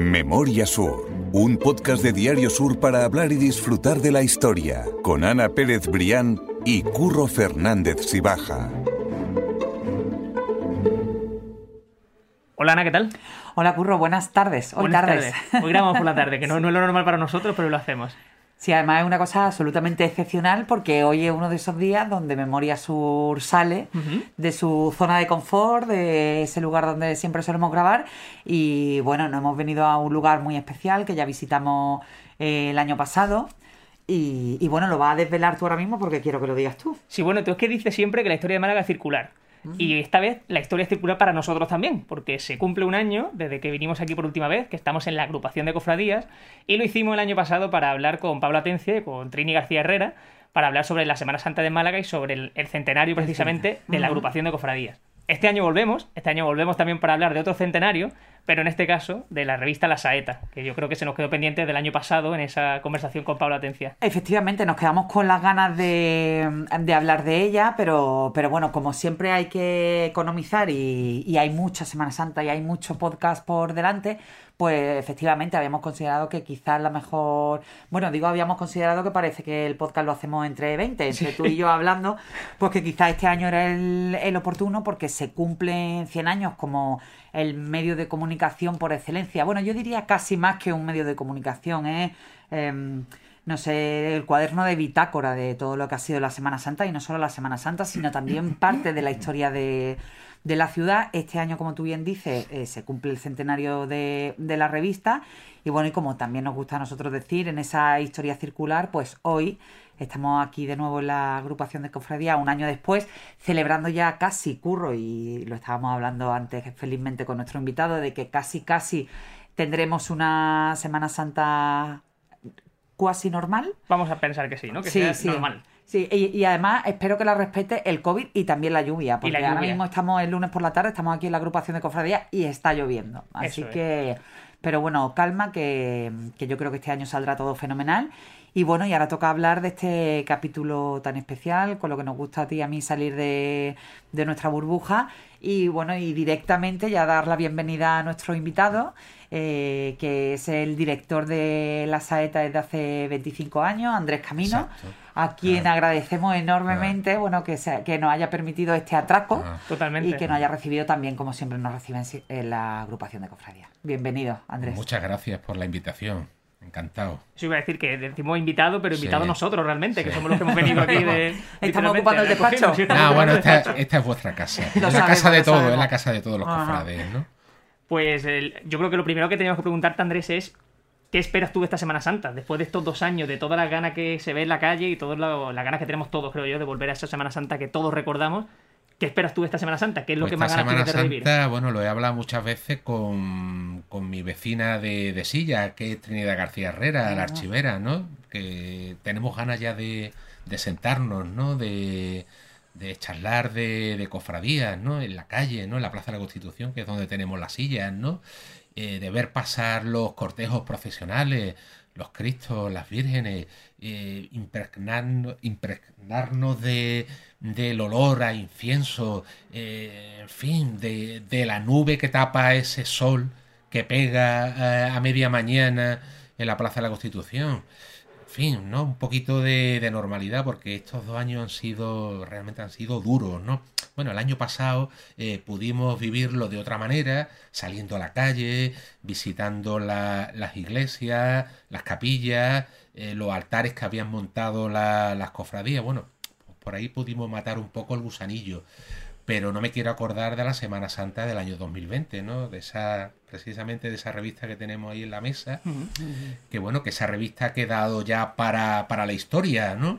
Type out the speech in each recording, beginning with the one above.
Memoria Sur, un podcast de Diario Sur para hablar y disfrutar de la historia, con Ana Pérez Brián y Curro Fernández Sibaja. Hola Ana, ¿qué tal? Hola Curro, buenas tardes. Hoy Buenas tardes. tardes. Hoy grabamos por la tarde, que no, no es lo normal para nosotros, pero lo hacemos. Sí, además es una cosa absolutamente excepcional porque hoy es uno de esos días donde Memoria Sur sale de su zona de confort, de ese lugar donde siempre solemos grabar. Y bueno, nos hemos venido a un lugar muy especial que ya visitamos eh, el año pasado. Y, y bueno, lo vas a desvelar tú ahora mismo porque quiero que lo digas tú. Sí, bueno, tú es que dices siempre que la historia de Málaga es circular. Y esta vez la historia es circular para nosotros también, porque se cumple un año desde que vinimos aquí por última vez, que estamos en la agrupación de cofradías, y lo hicimos el año pasado para hablar con Pablo Atencia y con Trini García Herrera, para hablar sobre la Semana Santa de Málaga y sobre el, el centenario precisamente de la agrupación de cofradías. Este año volvemos, este año volvemos también para hablar de otro centenario, pero en este caso de la revista La Saeta, que yo creo que se nos quedó pendiente del año pasado en esa conversación con Pablo Atencia. Efectivamente, nos quedamos con las ganas de, de hablar de ella, pero, pero bueno, como siempre hay que economizar y, y hay mucha Semana Santa y hay mucho podcast por delante, pues efectivamente habíamos considerado que quizás la mejor... Bueno, digo, habíamos considerado que parece que el podcast lo hacemos entre 20, entre tú y yo hablando, pues que quizás este año era el, el oportuno porque se cumplen 100 años como el medio de comunicación por excelencia. Bueno, yo diría casi más que un medio de comunicación, ¿eh? Em, no sé, el cuaderno de bitácora de todo lo que ha sido la Semana Santa y no solo la Semana Santa, sino también parte de la historia de, de la ciudad. Este año, como tú bien dices, eh, se cumple el centenario de, de la revista y bueno, y como también nos gusta a nosotros decir, en esa historia circular, pues hoy estamos aquí de nuevo en la agrupación de cofradía un año después, celebrando ya casi curro y lo estábamos hablando antes felizmente con nuestro invitado de que casi casi tendremos una Semana Santa cuasi normal. Vamos a pensar que sí, ¿no? Que Sí, sea sí. normal. Sí, y, y además espero que la respete el COVID y también la lluvia, porque la ahora mismo estamos el lunes por la tarde, estamos aquí en la agrupación de cofradía y está lloviendo. Así Eso es. que, pero bueno, calma, que, que yo creo que este año saldrá todo fenomenal. Y bueno, y ahora toca hablar de este capítulo tan especial, con lo que nos gusta a ti y a mí salir de, de nuestra burbuja. Y bueno, y directamente ya dar la bienvenida a nuestro invitado, eh, que es el director de La Saeta desde hace 25 años, Andrés Camino, Exacto. a quien Ah. agradecemos enormemente bueno, que, se- que nos haya permitido este atraco Ah. Totalmente. y que nos haya recibido también, como siempre nos reciben si- en la agrupación de cofradía. Bienvenido, Andrés. Muchas gracias por la invitación. Encantado. Eso iba a decir que decimos invitado, pero Sí. invitado nosotros realmente, que somos los que hemos venido aquí de. Estamos ocupando el de despacho. Ah, bueno, esta, es vuestra casa. Lo Es la sabemos, casa de sabemos. es la casa de todos los Ajá. cofrades, ¿no? Pues el- yo creo que lo primero que teníamos que preguntarte, Andrés, es. ¿Qué esperas tú de esta Semana Santa? Después de estos dos años, de todas las ganas que se ve en la calle y todas la- las ganas que tenemos todos, creo yo, de volver a esa Semana Santa que todos recordamos. ¿Qué esperas tú de esta Semana Santa? ¿Qué es lo Pues que más ganas Semana tienes de revivir? Santa, bueno, lo he hablado muchas veces con, con mi vecina de, de Silla, que es Trinidad García Herrera, la archivera, ¿no? Que tenemos ganas ya de, de sentarnos, ¿no? De, de charlar de, de cofradías, ¿no? En la calle, ¿no? En la Plaza de la Constitución, que es donde tenemos las sillas, ¿no? Eh, de ver pasar los cortejos procesionales, los cristos, las vírgenes, eh, impregnarnos, impregnarnos de, del olor a incienso, eh, en fin, de, de la nube que tapa ese sol que pega eh, a media mañana en la Plaza de la Constitución. En fin, ¿no? Un poquito de, normalidad porque estos dos años han sido, realmente han sido duros, ¿no? Bueno, el año pasado eh, pudimos vivirlo de otra manera, saliendo a la calle, visitando la- las iglesias, las capillas, los altares que habían montado la- las cofradías. Bueno, por ahí pudimos matar un poco el gusanillo. Pero no me quiero acordar de la Semana Santa del año 2020, ¿no? De esa, precisamente de esa revista que tenemos ahí en la mesa, que bueno, que esa revista ha quedado ya para, para la historia, ¿no?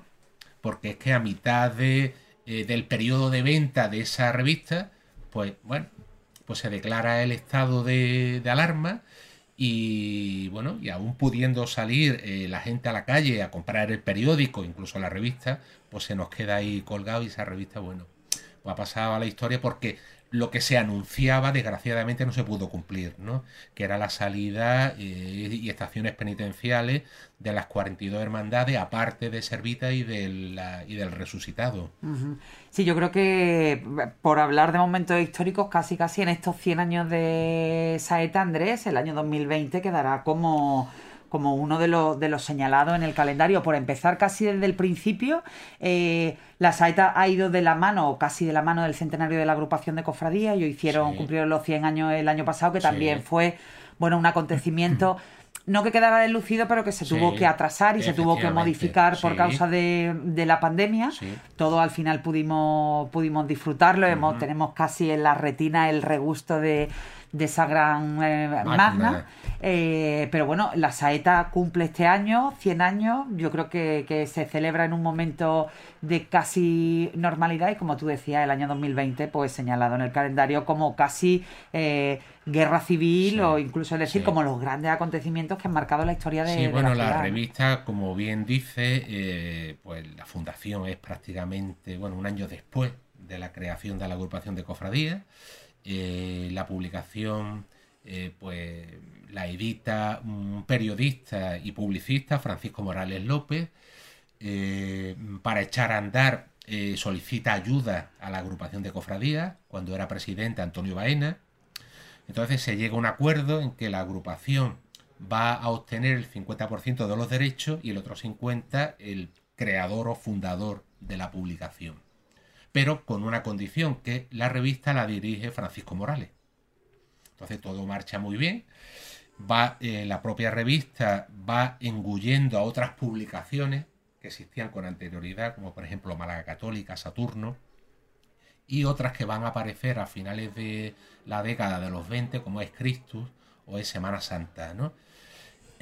Porque es que a mitad de, eh, del periodo de venta de esa revista, pues bueno, pues se declara el estado de, de alarma y bueno, y aún pudiendo salir eh, la gente a la calle a comprar el periódico, incluso la revista, pues se nos queda ahí colgado y esa revista, bueno, pues ha pasado a la historia porque lo que se anunciaba desgraciadamente no se pudo cumplir, ¿no? que era la salida eh, y estaciones penitenciales de las 42 hermandades, aparte de Servita y del, y del resucitado. Sí, yo creo que por hablar de momentos históricos, casi casi en estos 100 años de Saeta Andrés, el año 2020 quedará como como uno de los, de los señalados en el calendario. Por empezar casi desde el principio, eh, la Saeta ha ido de la mano, o casi de la mano del centenario de la agrupación de cofradías. Ellos hicieron, cumplieron los 100 años el año pasado, que también fue, bueno, un acontecimiento... no que quedara deslucido, pero que se tuvo que atrasar y se tuvo que modificar por causa de, de, la pandemia. Todo al final pudimos, pudimos disfrutarlo. Hemos, tenemos casi en la retina el regusto de, de esa gran eh, magna. Eh, pero bueno, la Saeta cumple este año, 100 años. Yo creo que, que, se celebra en un momento de casi normalidad y como tú decías, el año 2020, pues señalado en el calendario como casi eh, guerra civil o incluso decir como los grandes acontecimientos que han marcado la historia de, sí, bueno, la, revista, como bien dice, pues la fundación es prácticamente, bueno, un año después de la creación de la agrupación de cofradías. Eh, la publicación eh, pues la edita un periodista y publicista, Francisco Morales López, eh, para echar a andar solicita ayuda a la agrupación de cofradías cuando era presidente Antonio Baena. Entonces se llega a un acuerdo en que la agrupación va a obtener el 50% de los derechos y el otro 50% el creador o fundador de la publicación pero con una condición, que la revista la dirige Francisco Morales. Entonces todo marcha muy bien. Va, eh, la propia revista va engullendo a otras publicaciones que existían con anterioridad, como por ejemplo Málaga Católica, Saturno, y otras que van a aparecer a finales de la década de los 20, como es Christus o es Semana Santa, ¿no?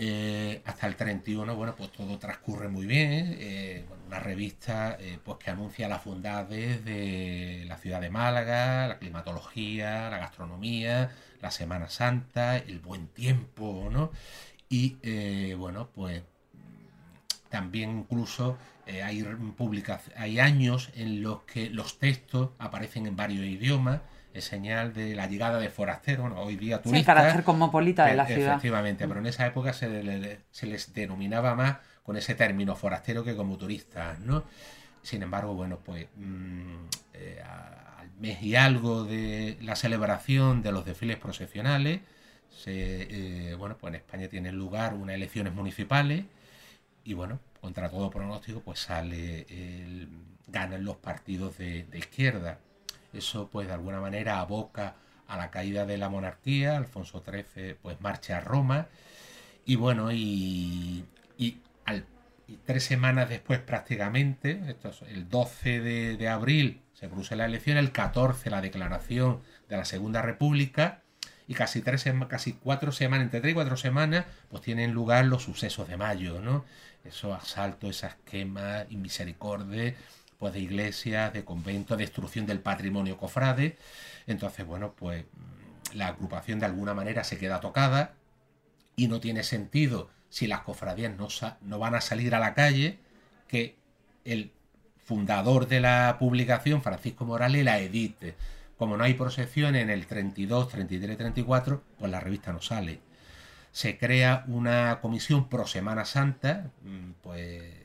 Eh, hasta el 31, bueno, pues todo transcurre muy bien. Eh, una revista eh, pues que anuncia las bondades de la ciudad de Málaga, la climatología, la gastronomía, la Semana Santa, el buen tiempo, ¿no? Y bueno, pues también incluso hay, hay años en los que los textos aparecen en varios idiomas es señal de la llegada de forasteros, hoy día turistas. Sí, carácter cosmopolita de la ciudad. Efectivamente, pero en esa época se, se, les denominaba más con ese término forastero que como turistas, ¿no? Sin embargo, bueno, pues mm, eh, al mes y algo de la celebración de los desfiles procesionales, se, eh, bueno, pues en España tienen lugar unas elecciones municipales y bueno, contra todo pronóstico, pues sale, el, ganan los partidos de izquierda eso pues de alguna manera aboca a la caída de la monarquía, Alfonso XIII pues marcha a Roma y bueno, y, tres semanas después prácticamente, esto es el 12 de, abril se produce la elección, el 14 la declaración de la Segunda República y casi tres casi cuatro semanas, entre tres y cuatro semanas, pues tienen lugar los sucesos de mayo, ¿no? Esos asaltos, esas quemas, inmisericordes, pues de iglesias, de conventos, destrucción del patrimonio cofrade. Entonces, bueno, pues mm, la agrupación de alguna manera se queda tocada y no tiene sentido si las cofradías no, no van a salir a la calle que el fundador de la publicación, Francisco Morales, la edite. Como no hay procesión en el 32, 33, 34, pues la revista no sale. Se crea una comisión pro Semana Santa, mm, pues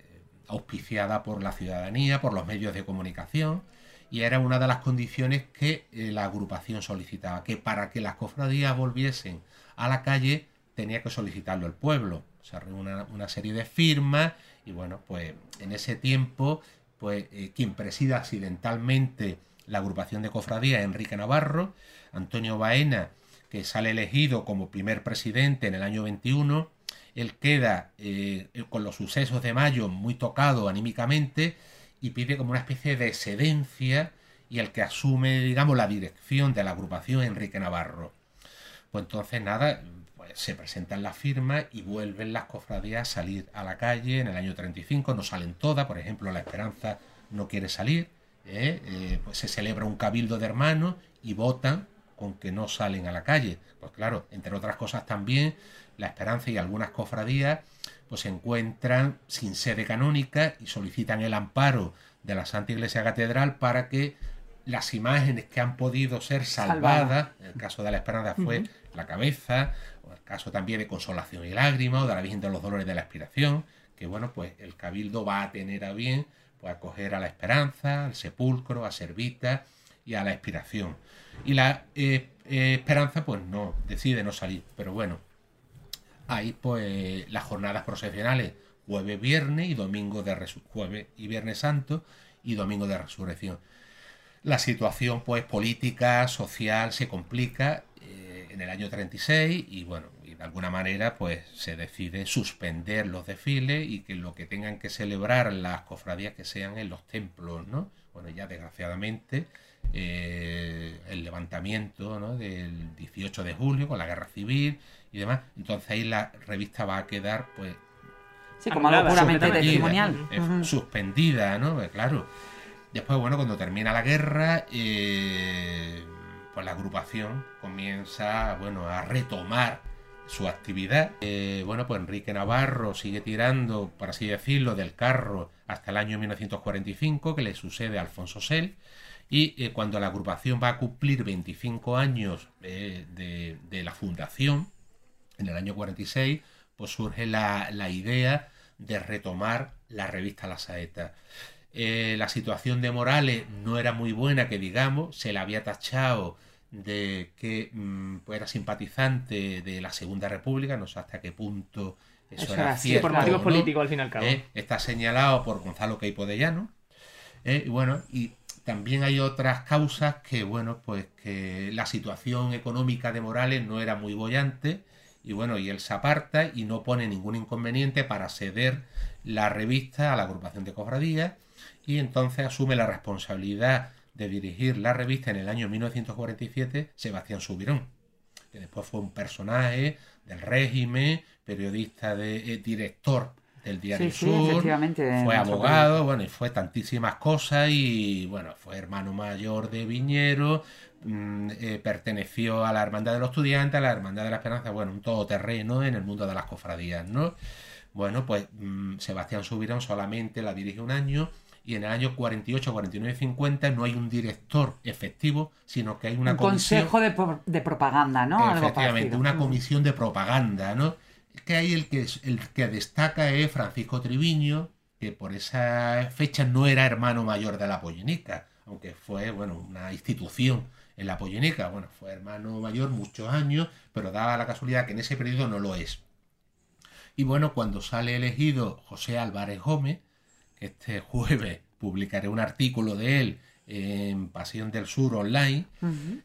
auspiciada por la ciudadanía, por los medios de comunicación, y era una de las condiciones que eh, la agrupación solicitaba, que para que las cofradías volviesen a la calle tenía que solicitarlo el pueblo. Se reúne una, serie de firmas y bueno, pues en ese tiempo, pues eh, quien presida accidentalmente la agrupación de cofradías, Enrique Navarro, Antonio Baena, que sale elegido como primer presidente en el año 21, él queda eh, con los sucesos de mayo muy tocado anímicamente y pide como una especie de excedencia y el que asume, digamos, la dirección de la agrupación Enrique Navarro. Pues entonces nada, pues se presentan las firmas y vuelven las cofradías a salir a la calle en el año 35, no salen todas, por ejemplo, La Esperanza no quiere salir, ¿eh? Eh, pues se celebra un cabildo de hermanos y votan con que no salen a la calle. Pues claro, entre otras cosas también la Esperanza y algunas cofradías pues se encuentran sin sede canónica y solicitan el amparo de la Santa Iglesia Catedral para que las imágenes que han podido ser salvadas, en el caso de la Esperanza fue la cabeza, o el caso también de Consolación y Lágrimas, o de la Virgen de los Dolores de la Expiración, que bueno, pues el Cabildo va a tener a bien pues, acoger a la Esperanza, al Sepulcro, a Servita y a la Expiración. Y la eh, eh, Esperanza, pues no, decide no salir, pero bueno, hay pues las jornadas procesionales jueves, viernes y domingo de jueves y viernes santo y domingo de resurrección. La situación pues política, social se complica eh, en el año 36 y bueno, y de alguna manera pues se decide suspender los desfiles y que lo que tengan que celebrar las cofradías que sean en los templos, ¿no? Bueno, ya desgraciadamente eh, el levantamiento ¿no? del 18 de julio con la guerra civil y demás, entonces ahí la revista va a quedar pues Sí, como algo puramente testimonial. Suspendida, ¿no? Pues claro. Después, bueno, cuando termina la guerra, eh, pues la agrupación comienza, bueno, a retomar su actividad. Eh, bueno, pues Enrique Navarro sigue tirando, por así decirlo, del carro hasta el año 1945, que le sucede a Alfonso Sel. Y eh, cuando la agrupación va a cumplir 25 años de, la fundación, en el año 46, pues surge la, la idea de retomar la revista La Saeta. Eh, la situación de Morales no era muy buena, que digamos, se le había tachado de que mm, pues era simpatizante de la Segunda República, no sé hasta qué punto eso, era, cierto. por motivos políticos, al fin y al cabo. Eh, está señalado por Gonzalo Queipo de Llano. Eh, y bueno, y también hay otras causas que, bueno, pues que la situación económica de Morales no era muy bollante y bueno, y él se aparta y no pone ningún inconveniente para ceder la revista a la agrupación de cofradías y entonces asume la responsabilidad de dirigir la revista en el año 1947 Sebastián Subirón, que después fue un personaje del régimen, periodista de eh, director del Diario Sur, fue abogado, bueno, y fue tantísimas cosas y bueno, fue hermano mayor de Viñero, Mm, eh, perteneció a la Hermandad de los Estudiantes, a la Hermandad de la Esperanza, bueno, un todoterreno en el mundo de las cofradías, ¿no? Bueno, pues mm, Sebastián Subirón solamente la dirige un año y en el año 48, 49 50 no hay un director efectivo, sino que hay una un consejo de, propaganda, ¿no? Efectivamente, una comisión de propaganda, ¿no? Que ahí el que, el que destaca es Francisco Triviño, que por esa fecha no era hermano mayor de la Pollenica, aunque fue, bueno, una institución en la Pollenica. Bueno, fue hermano mayor muchos años, pero daba la casualidad que en ese periodo no lo es. Y bueno, cuando sale elegido José Álvarez Gómez, este jueves publicaré un artículo de él en Pasión del Sur Online,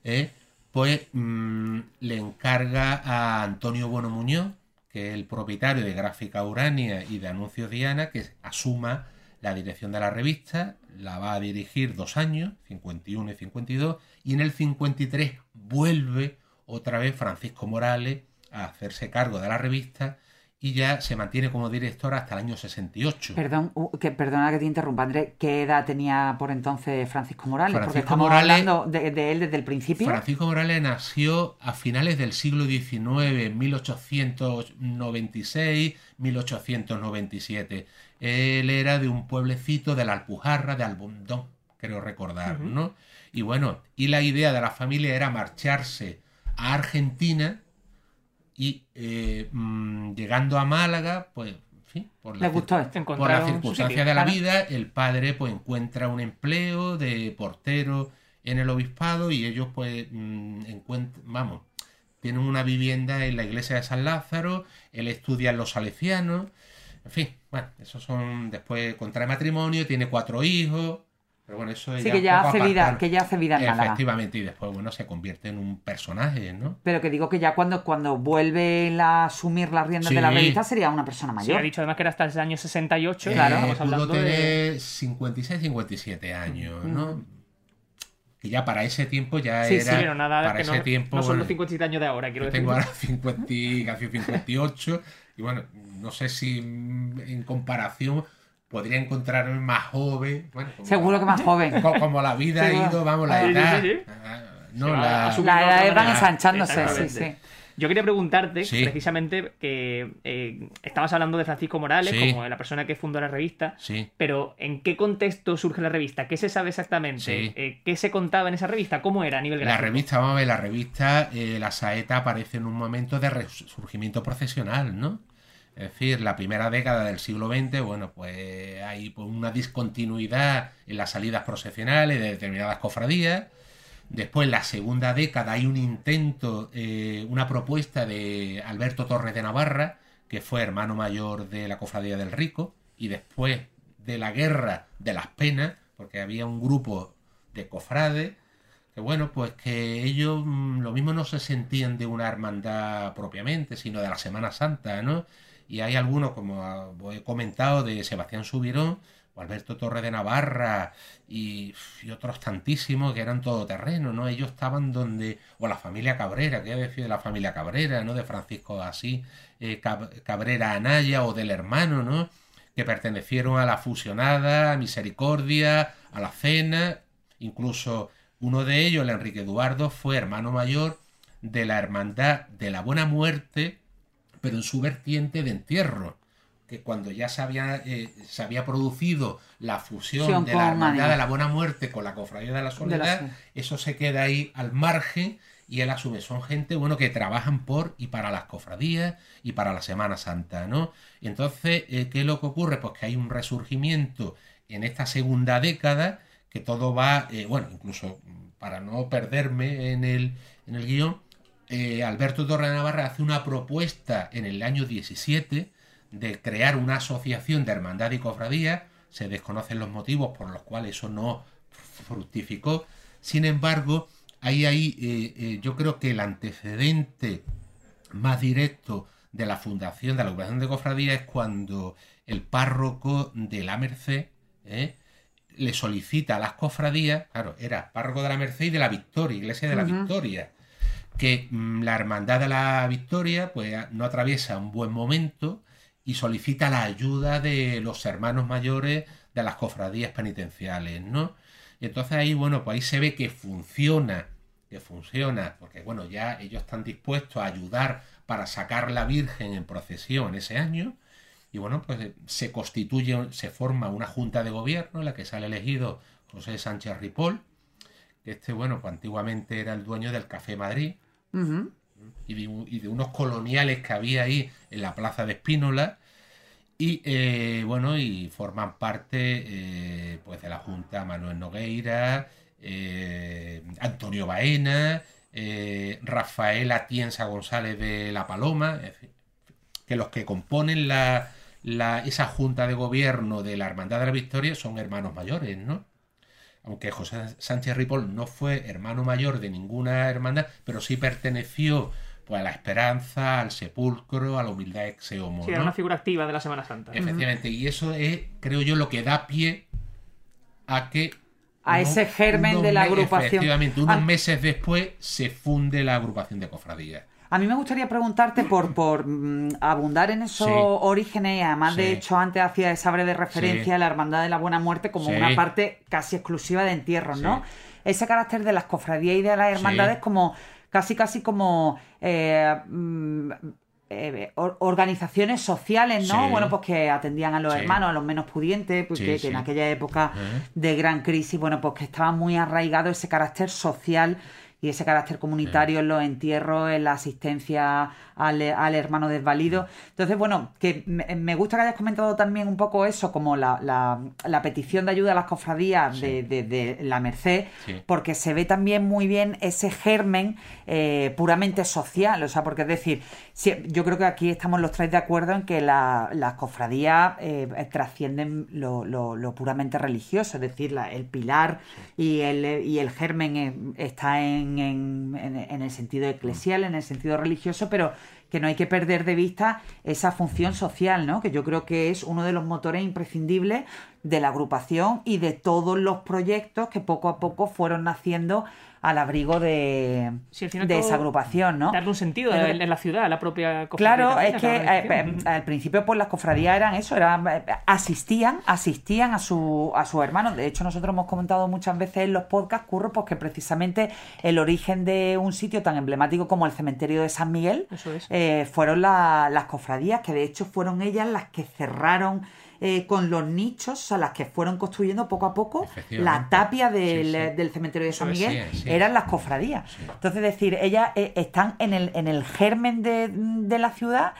eh, pues mm, le encarga a Antonio Bueno Muñoz, que es el propietario de Gráfica Urania y de Anuncios Diana, que asuma la dirección de la revista, la va a dirigir dos años, 51 y 52, y en el 53 vuelve otra vez Francisco Morales a hacerse cargo de la revista y ya se mantiene como director hasta el año 68. Perdón, que, perdona que te interrumpa, André. ¿Qué edad tenía por entonces Francisco Morales? Porque estamos hablando de, él desde el principio. Francisco Morales nació a finales del siglo XIX, 1896, 1897. Él era de un pueblecito de la Alpujarra, de Albundón, creo recordar, ¿no? Y bueno, y la idea de la familia era marcharse a Argentina y eh, mm, llegando a Málaga, pues, en fin, por la, por la circunstancia de la vida, el padre pues encuentra un empleo de portero en el obispado y ellos pues mm, encuentran, vamos, tienen una vivienda en la iglesia de San Lázaro, él estudia en los salesianos, en fin, bueno, esos son, después contrae matrimonio, tiene cuatro hijos, pero bueno, eso sí, que ya, hace vida, que ya hace vida en Málaga. Efectivamente, y después, bueno, se convierte en un personaje, ¿no? Pero que digo que ya cuando, cuando vuelve a asumir las riendas de la revista sería una persona mayor. Sí, ha dicho además que era hasta el año 68, claro. Eh, estamos hablando de 56, 57 años, ¿no? Que ya para ese tiempo ya era. Sí, pero nada, para ese no, tiempo. No son los 57 años de ahora, quiero decir. Tengo ahora 50, casi 58, y bueno, no sé si en comparación podría encontrarme más joven. Seguro que más joven. Como, la vida ha ido, vamos, la edad. Ah, no, la, la edad va ensanchándose, sí, sí. Yo quería preguntarte, Sí. precisamente, que eh, estabas hablando de Francisco Morales Sí. como la persona que fundó la revista, Sí. pero ¿en qué contexto surge la revista? ¿Qué se sabe exactamente? Sí. Eh, ¿Qué se contaba en esa revista? ¿Cómo era a nivel La gráfico? revista, vamos a ver, la revista, eh, la saeta aparece en un momento de resurgimiento profesional, ¿no? Es decir, la primera década del siglo XX, bueno, pues hay pues, una discontinuidad en las salidas procesionales de determinadas cofradías. Después, la segunda década, hay un intento, eh, una propuesta de Alberto Torres de Navarra, que fue hermano mayor de la Cofradía del Rico, y después de la Guerra de las Penas, porque había un grupo de cofrades, que bueno, pues que ellos mm, lo mismo no se sentían de una hermandad propiamente, sino de la Semana Santa, ¿no? Y hay algunos, como he comentado, de Sebastián Subirón, o Alberto Torre de Navarra, y, otros tantísimos que eran todoterreno, ¿no? Ellos estaban donde, o la familia Cabrera, que decir de la familia Cabrera, ¿no? De Francisco así, eh, Cab- Cabrera Anaya, o del hermano, ¿no? Que pertenecieron a la fusionada, a Misericordia, a la Cena, incluso uno de ellos, el Enrique Eduardo, fue hermano mayor de la Hermandad de la Buena Muerte, pero en su vertiente de entierro, que cuando ya se había, eh, se había producido la fusión de la Hermandad de la Buena Muerte con la Cofradía de la Soledad, Soledad. eso se queda ahí al margen y él asume. Son gente, bueno, que trabajan por y para las cofradías y para la Semana Santa, ¿no? Entonces, eh, ¿qué es lo que ocurre? Pues que hay un resurgimiento en esta segunda década que todo va, eh, bueno, incluso mm, para no perderme en el, en el guion, eh, Alberto Torre Navarra hace una propuesta en el año 17 de crear una asociación de hermandad y cofradía. Se desconocen los motivos por los cuales eso no fructificó. Sin embargo, ahí, ahí eh, eh, yo creo que el antecedente más directo de la fundación de la agrupación de cofradía es cuando el párroco de la Merced ¿eh? le solicita a las cofradías, claro, era párroco de la Merced y de la Victoria, iglesia de la. Victoria, que mm, la hermandad de la Victoria pues no atraviesa un buen momento y solicita la ayuda de los hermanos mayores de las cofradías penitenciales, ¿no? Y entonces ahí, bueno, pues ahí se ve que funciona, que funciona, porque bueno, ya ellos están dispuestos a ayudar para sacar la Virgen en procesión ese año, y bueno, pues se constituye, se forma una junta de gobierno en la que sale elegido José Sánchez Ripoll, que este, bueno, pues antiguamente era el dueño del Café Madrid, Y de unos coloniales que había ahí en la plaza de Espínola y eh, bueno y forman parte eh, pues de la junta Manuel Nogueira eh, Antonio Baena eh, Rafael Atienza González de La Paloma en fin, que los que componen la, la- esa junta de gobierno de la Hermandad de la Victoria son hermanos mayores, ¿no? Aunque José Sánchez Ripoll no fue hermano mayor de ninguna hermandad, pero sí perteneció pues, a la esperanza, al sepulcro, a la humildad ex homo, Sí, era ¿no? una figura activa de la Semana Santa. Efectivamente, y eso es, creo yo, lo que da pie a que... A ese germen de la agrupación. Efectivamente, unos Ah. meses después se funde la agrupación de cofradías. A mí me gustaría preguntarte por, por mm, abundar en esos Sí. orígenes y además de hecho antes hacía esa breve referencia a la Hermandad de la Buena Muerte como una parte casi exclusiva de entierros. ¿no? Ese carácter de las cofradías y de las hermandades como casi casi como eh, mm, eh, or- organizaciones sociales, ¿no? Sí. Bueno, pues que atendían a los Sí. hermanos, a los menos pudientes, porque Sí, que sí. en aquella época de gran crisis, bueno, pues que estaba muy arraigado ese carácter social y ese carácter comunitario en los entierros, en la asistencia al, al hermano desvalido. Entonces, bueno, que me, me gusta que hayas comentado también un poco eso, como la, la- la petición de ayuda a las cofradías Sí. de, de- de la Merced, Sí. porque se ve también muy bien ese germen eh, puramente social, o sea, porque es decir, si- yo creo que aquí estamos los tres de acuerdo en que la- las cofradías eh, trascienden lo, lo- lo puramente religioso, es decir, la- el pilar y, el, y el germen eh, está en, en- el sentido eclesial, en el sentido religioso, pero que no hay que perder de vista esa función social, ¿no? Que yo creo que es uno de los motores imprescindibles de la agrupación y de todos los proyectos que poco a poco fueron naciendo al abrigo de, Sí, al final de esa agrupación, ¿no? Darle un sentido en, la ciudad, a la propia cofradía Claro, es que eh, eh, al principio pues las cofradías eran eso, eran eh, asistían, asistían a su a sus hermanos. De hecho, nosotros hemos comentado muchas veces en los podcasts, curro, pues que precisamente el origen de un sitio tan emblemático como el cementerio de San Miguel Eso es. eh, fueron la- las cofradías, que de hecho fueron ellas las que cerraron eh, con los nichos, sea, las que fueron construyendo poco a poco la tapia del, Sí, sí. del cementerio de San Miguel, sí, eran las cofradías. Entonces, es decir, ellas eh, están en el, en el germen de, de la ciudad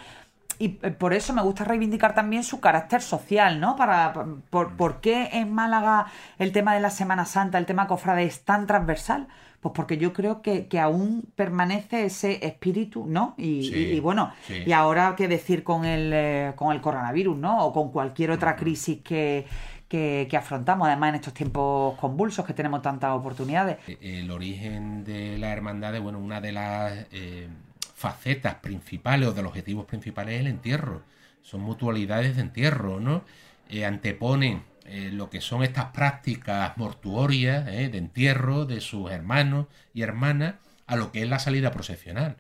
y eh, por eso me gusta reivindicar también su carácter social, ¿no? Para, por, ¿Por qué en Málaga el tema de la Semana Santa, el tema cofrade es tan transversal? Pues porque yo creo que, que aún permanece ese espíritu, ¿no? Y, Sí, y- y bueno, sí. y ahora qué decir con el, eh, con el coronavirus, ¿no? O con cualquier otra crisis que, que, que afrontamos, además en estos tiempos convulsos que tenemos tantas oportunidades. el origen de la hermandad, bueno, una de las eh, facetas principales o de los objetivos principales es el entierro. Son mutualidades de entierro, ¿no? Eh, anteponen eh, lo que son estas prácticas mortuorias eh, de entierro de sus hermanos y hermanas a lo que es la salida procesional.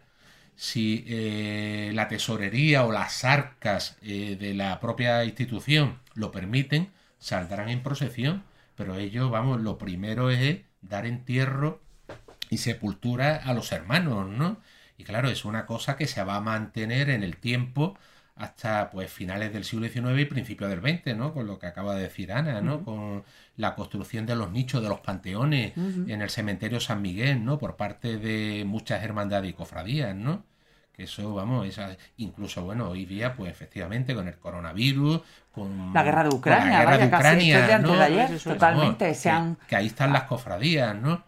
Si eh, la tesorería o las arcas de la propia institución lo permiten, saldrán en procesión, pero ellos, vamos, lo primero es dar entierro y sepultura a los hermanos, ¿no? Y claro, es una cosa que se va a mantener en el tiempo hasta pues finales del siglo XIX y principios del XX, ¿no? Con lo que acaba de decir Ana, ¿no? Con la construcción de los nichos, de los panteones en el cementerio San Miguel, ¿no? Por parte de muchas hermandades y cofradías, ¿no? Que eso, vamos, esa, incluso, bueno, hoy día, pues efectivamente, con el coronavirus, con La guerra de Ucrania, la guerra vaya, de Ucrania, ¿no? de ayer, totalmente. Vamos, se que, han... que ahí están las cofradías, ¿no?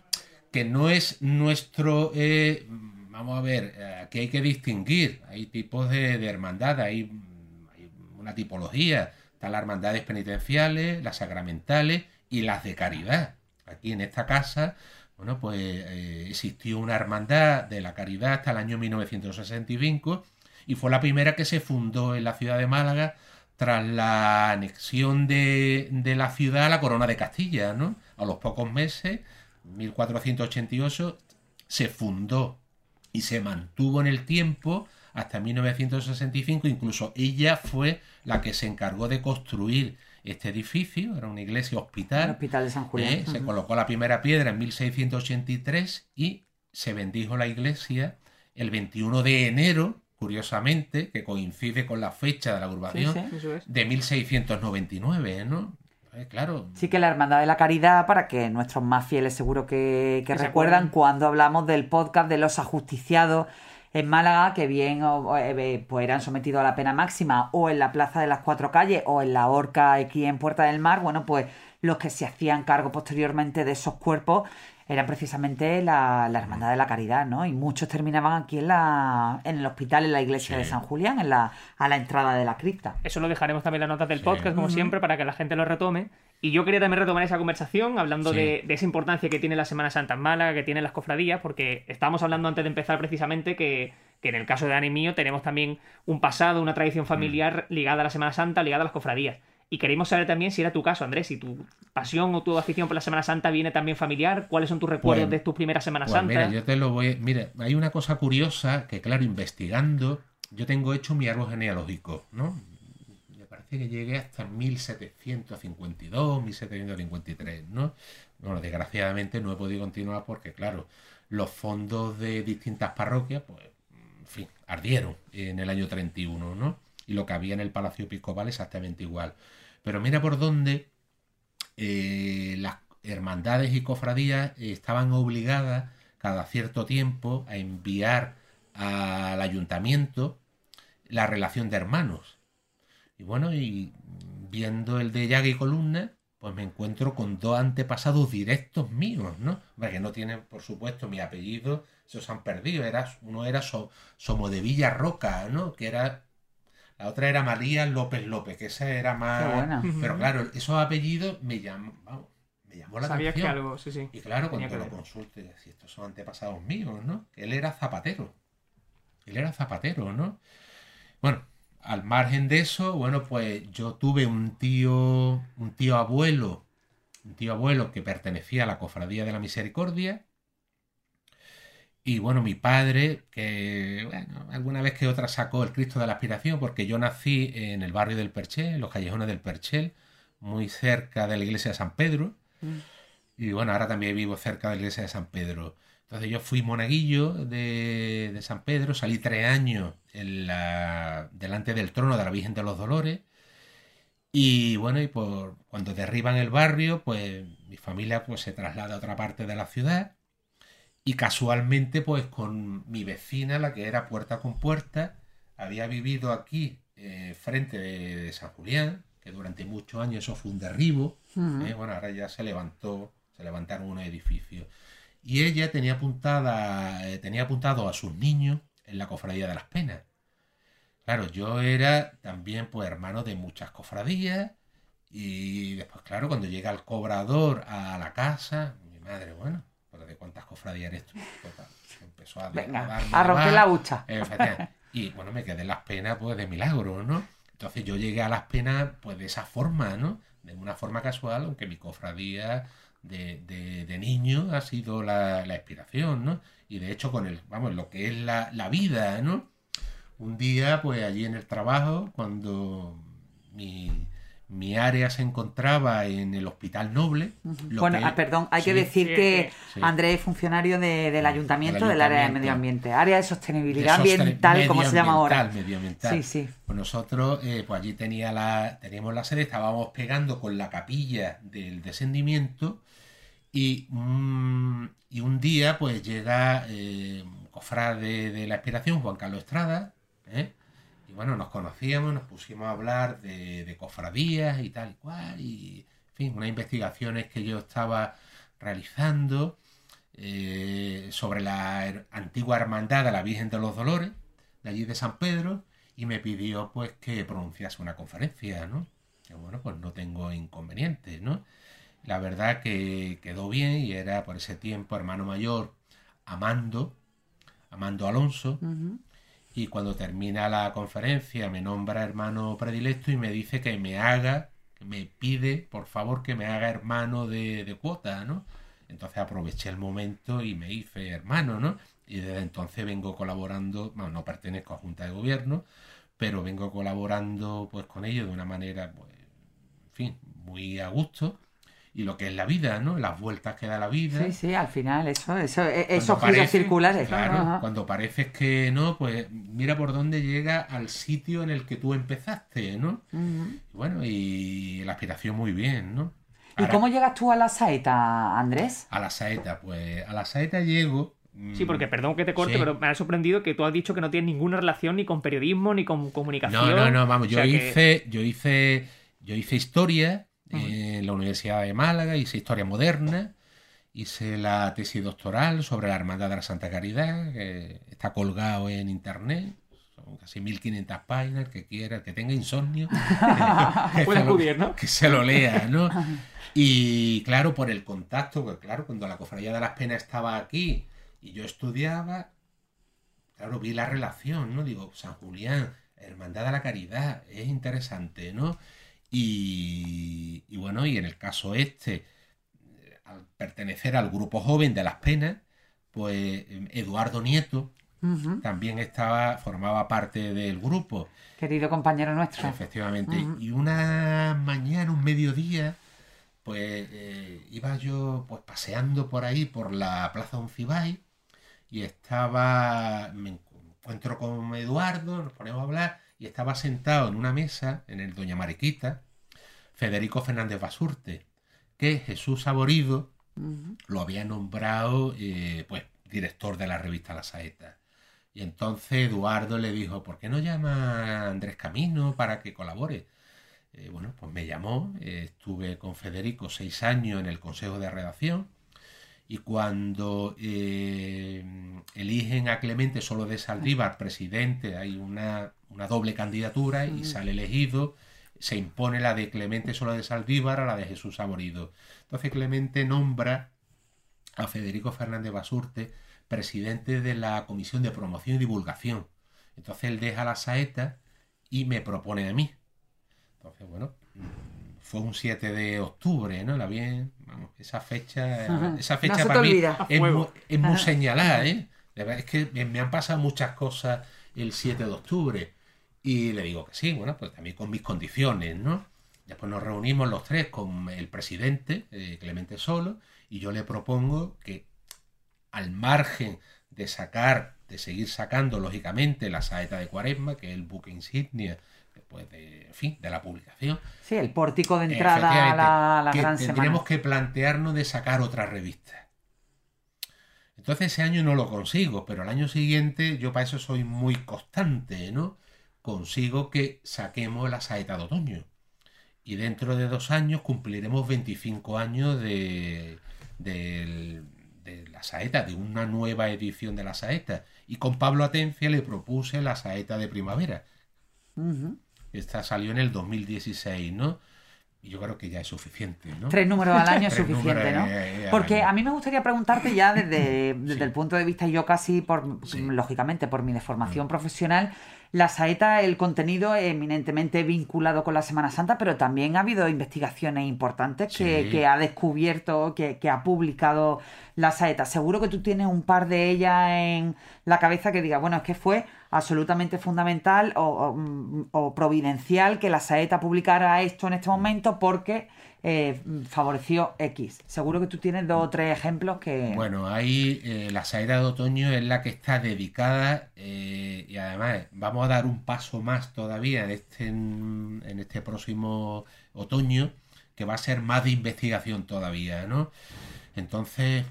Que no es nuestro. eh, vamos a ver, eh, aquí hay que distinguir. Hay tipos de, de hermandad, hay, una tipología. Están las hermandades penitenciales, las sacramentales y las de caridad. Aquí en esta casa, bueno, pues eh, existió una hermandad de la caridad hasta el año 1965 y fue la primera que se fundó en la ciudad de Málaga tras la anexión de, de la ciudad a la corona de Castilla, ¿no? A los pocos meses, 1488, se fundó y se mantuvo en el tiempo hasta 1965. Incluso ella fue la que se encargó de construir este edificio, era una iglesia hospital. El hospital de San Julián. ¿eh? Se colocó la primera piedra en 1683 y se bendijo la iglesia el 21 de enero, curiosamente, que coincide con la fecha de la agrupación, Sí, sí. Es. de 1699, ¿no? Eh, claro. Sí que la Hermandad de la Caridad, para que nuestros más fieles seguro que, que recuerdan cuando hablamos del podcast de los ajusticiados en Málaga, que bien o- o, eh, pues eran sometidos a la pena máxima o en la Plaza de las Cuatro Calles o en la Horca aquí en Puerta del Mar, bueno, pues los que se hacían cargo posteriormente de esos cuerpos eran precisamente la, la Hermandad de la Caridad, ¿no? Y muchos terminaban aquí en la en el hospital, en la iglesia Sí. de San Julián, en la, a la entrada de la cripta. Eso lo dejaremos también en las notas del Sí. podcast, como siempre, para que la gente lo retome. Y yo quería también retomar esa conversación hablando Sí. de, de esa importancia que tiene la Semana Santa en Málaga, que tienen las cofradías, porque estábamos hablando antes de empezar precisamente que, que en el caso de Dani y mío tenemos también un pasado, una tradición familiar ligada a la Semana Santa, ligada a las cofradías. Y queríamos saber también si era tu caso, Andrés, si tu pasión o tu afición por la Semana Santa viene también familiar, cuáles son tus recuerdos Pues- de tus primeras Semanas Pues Santas. mira, yo te lo voy. Mira, hay una cosa curiosa que, claro, investigando, yo tengo hecho mi árbol genealógico, ¿no? Me parece que llegué hasta 1752, 1753, ¿no? Bueno, desgraciadamente no he podido continuar porque, claro, los fondos de distintas parroquias, pues, en fin, ardieron en el año 31, ¿no? Y lo que había en el Palacio Episcopal exactamente igual. Pero mira por dónde eh, las hermandades y cofradías estaban obligadas cada cierto tiempo a enviar al ayuntamiento la relación de hermanos. Y bueno, y viendo el de llaga y columna, pues me encuentro con dos antepasados directos míos, ¿no? Que no tienen, por supuesto, mi apellido, esos han perdido. Era, uno era so, Somo de Villarroca, ¿no? Que era. La otra era María López López, que esa era más. Qué buena. Pero claro, esos apellidos me llamó, vamos, me llamó la Sabías que atención. algo, sí, sí. Y claro, Tenía cuando que lo ver. consulte, si estos son antepasados míos, ¿no? Él era zapatero. Él era zapatero, ¿no? Bueno, al margen de eso, bueno, pues yo tuve un tío, un tío abuelo, un tío abuelo que pertenecía a la Cofradía de la Misericordia, Y bueno, mi padre, que bueno, alguna vez que otra sacó el Cristo de la Aspiración, porque yo nací en el barrio del Perchel, en los callejones del Perchel, muy cerca de la iglesia de San Pedro. Mm. Y bueno, ahora también vivo cerca de la iglesia de San Pedro. Entonces yo fui monaguillo de, de San Pedro, salí tres años en la, delante del trono de la Virgen de los Dolores. Y bueno, y por, cuando derriban el barrio, pues mi familia pues, se traslada a otra parte de la ciudad. Y casualmente, pues con mi vecina, la que era puerta con puerta, había vivido aquí, eh, frente de, San Julián, que durante muchos años eso fue un derribo. Mm. ¿eh? Bueno, ahora ya se levantó, se levantaron unos edificios. Y ella tenía apuntada, eh, tenía apuntado a sus niños en la cofradía de las penas. Claro, yo era también pues hermano de muchas cofradías. Y después, claro, cuando llega el cobrador a la casa, mi madre, bueno, pero ¿de cuántas cofradías eres tú? Total, empezó a, Venga, darme a romper más. la hucha. Y bueno, me quedé en las penas pues de milagro, ¿no? Entonces yo llegué a las penas pues de esa forma, ¿no? De una forma casual, aunque mi cofradía de, de, de niño ha sido la, la inspiración, ¿no? Y de hecho con el, vamos, lo que es la, la vida, ¿no? Un día, pues allí en el trabajo, cuando mi, mi área se encontraba en el Hospital Noble. lo Bueno, que- ah, perdón, hay que decir Sí, que sí. Andrés es funcionario de- del ayuntamiento Del del área de medio ambiente, área de de sostenibilidad sostén- ambiental, como se llama ahora. medioambiental. Sí, sí. Pues nosotros, eh, pues allí tenía la, teníamos la sede, estábamos pegando con la capilla del descendimiento y, mm, y un día pues llega eh, un cofrade de la Inspiración, Juan Carlos Estrada, ¿eh? Y bueno, nos conocíamos, nos pusimos a hablar de, cofradías y tal y cual, y en fin, unas investigaciones que yo estaba realizando eh, sobre la antigua hermandad de la Virgen de los Dolores, de allí de San Pedro, y me pidió pues que pronunciase una conferencia, ¿no? Que bueno, pues no tengo inconveniente, ¿no? La verdad que quedó bien y era por ese tiempo hermano mayor Amando, Amando Alonso. Y cuando termina la conferencia me nombra hermano predilecto y me dice que me haga, que me pide por favor que me haga hermano de, de cuota, ¿no? Entonces aproveché el momento y me hice hermano, ¿no? Y desde entonces vengo colaborando, bueno, no pertenezco a Junta de Gobierno, pero vengo colaborando pues con ellos de una manera, pues, en fin, muy a gusto. Y lo que es la vida, ¿no? Las vueltas que da la vida. Sí, sí, al final, eso, eso, e- esos giros circulares. Claro, Ajá. cuando pareces que no, pues mira por dónde llega al sitio en el que tú empezaste, ¿no? Bueno, y la aspiración muy bien, ¿no? ¿Y cómo llegas tú a la saeta, Andrés? A la saeta, pues a la saeta llego. Sí, mm, porque perdón que te corte, Sí. pero me ha sorprendido que tú has dicho que no tienes ninguna relación ni con periodismo ni con comunicación. No, no, no, vamos, O yo que- hice, yo hice, yo hice historia en la Universidad de Málaga, hice historia moderna, hice la tesis doctoral sobre la Hermandad de la Santa Caridad, que está colgado en internet. Son casi 1500 páginas, el que quiera, el que tenga insomnio, que, Puede se lo- ¿no? que se lo lea, ¿no? Y claro, por el contacto, pues claro, cuando la Cofradía de las Penas estaba aquí y yo estudiaba, claro, vi la relación, ¿no? Digo, San Julián, Hermandad de la Caridad, es interesante, ¿no? Y, y bueno, y en el caso este, eh, al pertenecer al grupo joven de las penas, pues eh, Eduardo Nieto también estaba, formaba parte del grupo. Querido compañero nuestro. Efectivamente. Y una mañana, un mediodía, pues eh, iba yo pues paseando por ahí, por la Plaza Uncibay, y estaba, me encuentro con Eduardo, nos ponemos a hablar, y estaba sentado en una mesa, en el Doña Mariquita, Federico Fernández Basurte, que Jesús Saborido lo había nombrado eh, pues director de la revista La Saeta. Y entonces Eduardo le dijo, ¿por qué no llama a Andrés Camino para que colabore? Eh, bueno, pues me llamó, eh, estuve con Federico seis años en el Consejo de Redacción y cuando eh, eligen a Clemente solo de Saldívar presidente, hay una, una doble candidatura y sale elegido, se impone la de Clemente solo de Saldívar a la de Jesús Saborido. Entonces Clemente nombra a Federico Fernández Basurte presidente de la Comisión de Promoción y Divulgación. Entonces él deja la saeta y me propone a mí. Entonces, bueno, fue un 7 de octubre, ¿no? La bien, vamos, esa fecha, Ajá. esa fecha para mí muy, es muy señalada, ¿eh? Es que me han pasado muchas cosas el 7 de octubre. Y le digo que sí, bueno, pues también con mis condiciones, ¿no? Después nos reunimos los tres con el presidente, eh, Clemente Solo, y yo le propongo que al margen de sacar, de seguir sacando, lógicamente, la saeta de Cuaresma, que es el buque insignia después de, en fin, de la publicación. Sí, el pórtico de entrada a la, la que gran semana. que plantearnos de sacar otra revista. Entonces ese año no lo consigo, pero el año siguiente yo para eso soy muy constante, ¿no? Consigo que saquemos la saeta de otoño. Y dentro de dos años cumpliremos 25 años de, de la saeta, de una nueva edición de la saeta. Y con Pablo Atencia le propuse la saeta de primavera. Esta salió en el 2016, ¿no? Y yo creo que ya es suficiente, ¿no? Tres números al año es suficiente, ¿no? Porque a mí me gustaría preguntarte ya desde, desde Sí. el punto de vista, yo casi por, Sí. Mm. lógicamente, por mi deformación profesional, la saeta, el contenido eminentemente vinculado con la Semana Santa, pero también ha habido investigaciones importantes que, Sí. que ha descubierto, que, que ha publicado la saeta. Seguro que tú tienes un par de ellas en la cabeza que diga, bueno, es que fue absolutamente fundamental o, o, mm, o providencial que la saeta publicara esto en este momento porque eh, favoreció X. Seguro que tú tienes dos o tres ejemplos que... Bueno, ahí eh, la saeta de otoño es la que está dedicada eh, y además vamos a dar un paso más todavía en este, en este próximo otoño que va a ser más de investigación todavía, ¿no? Entonces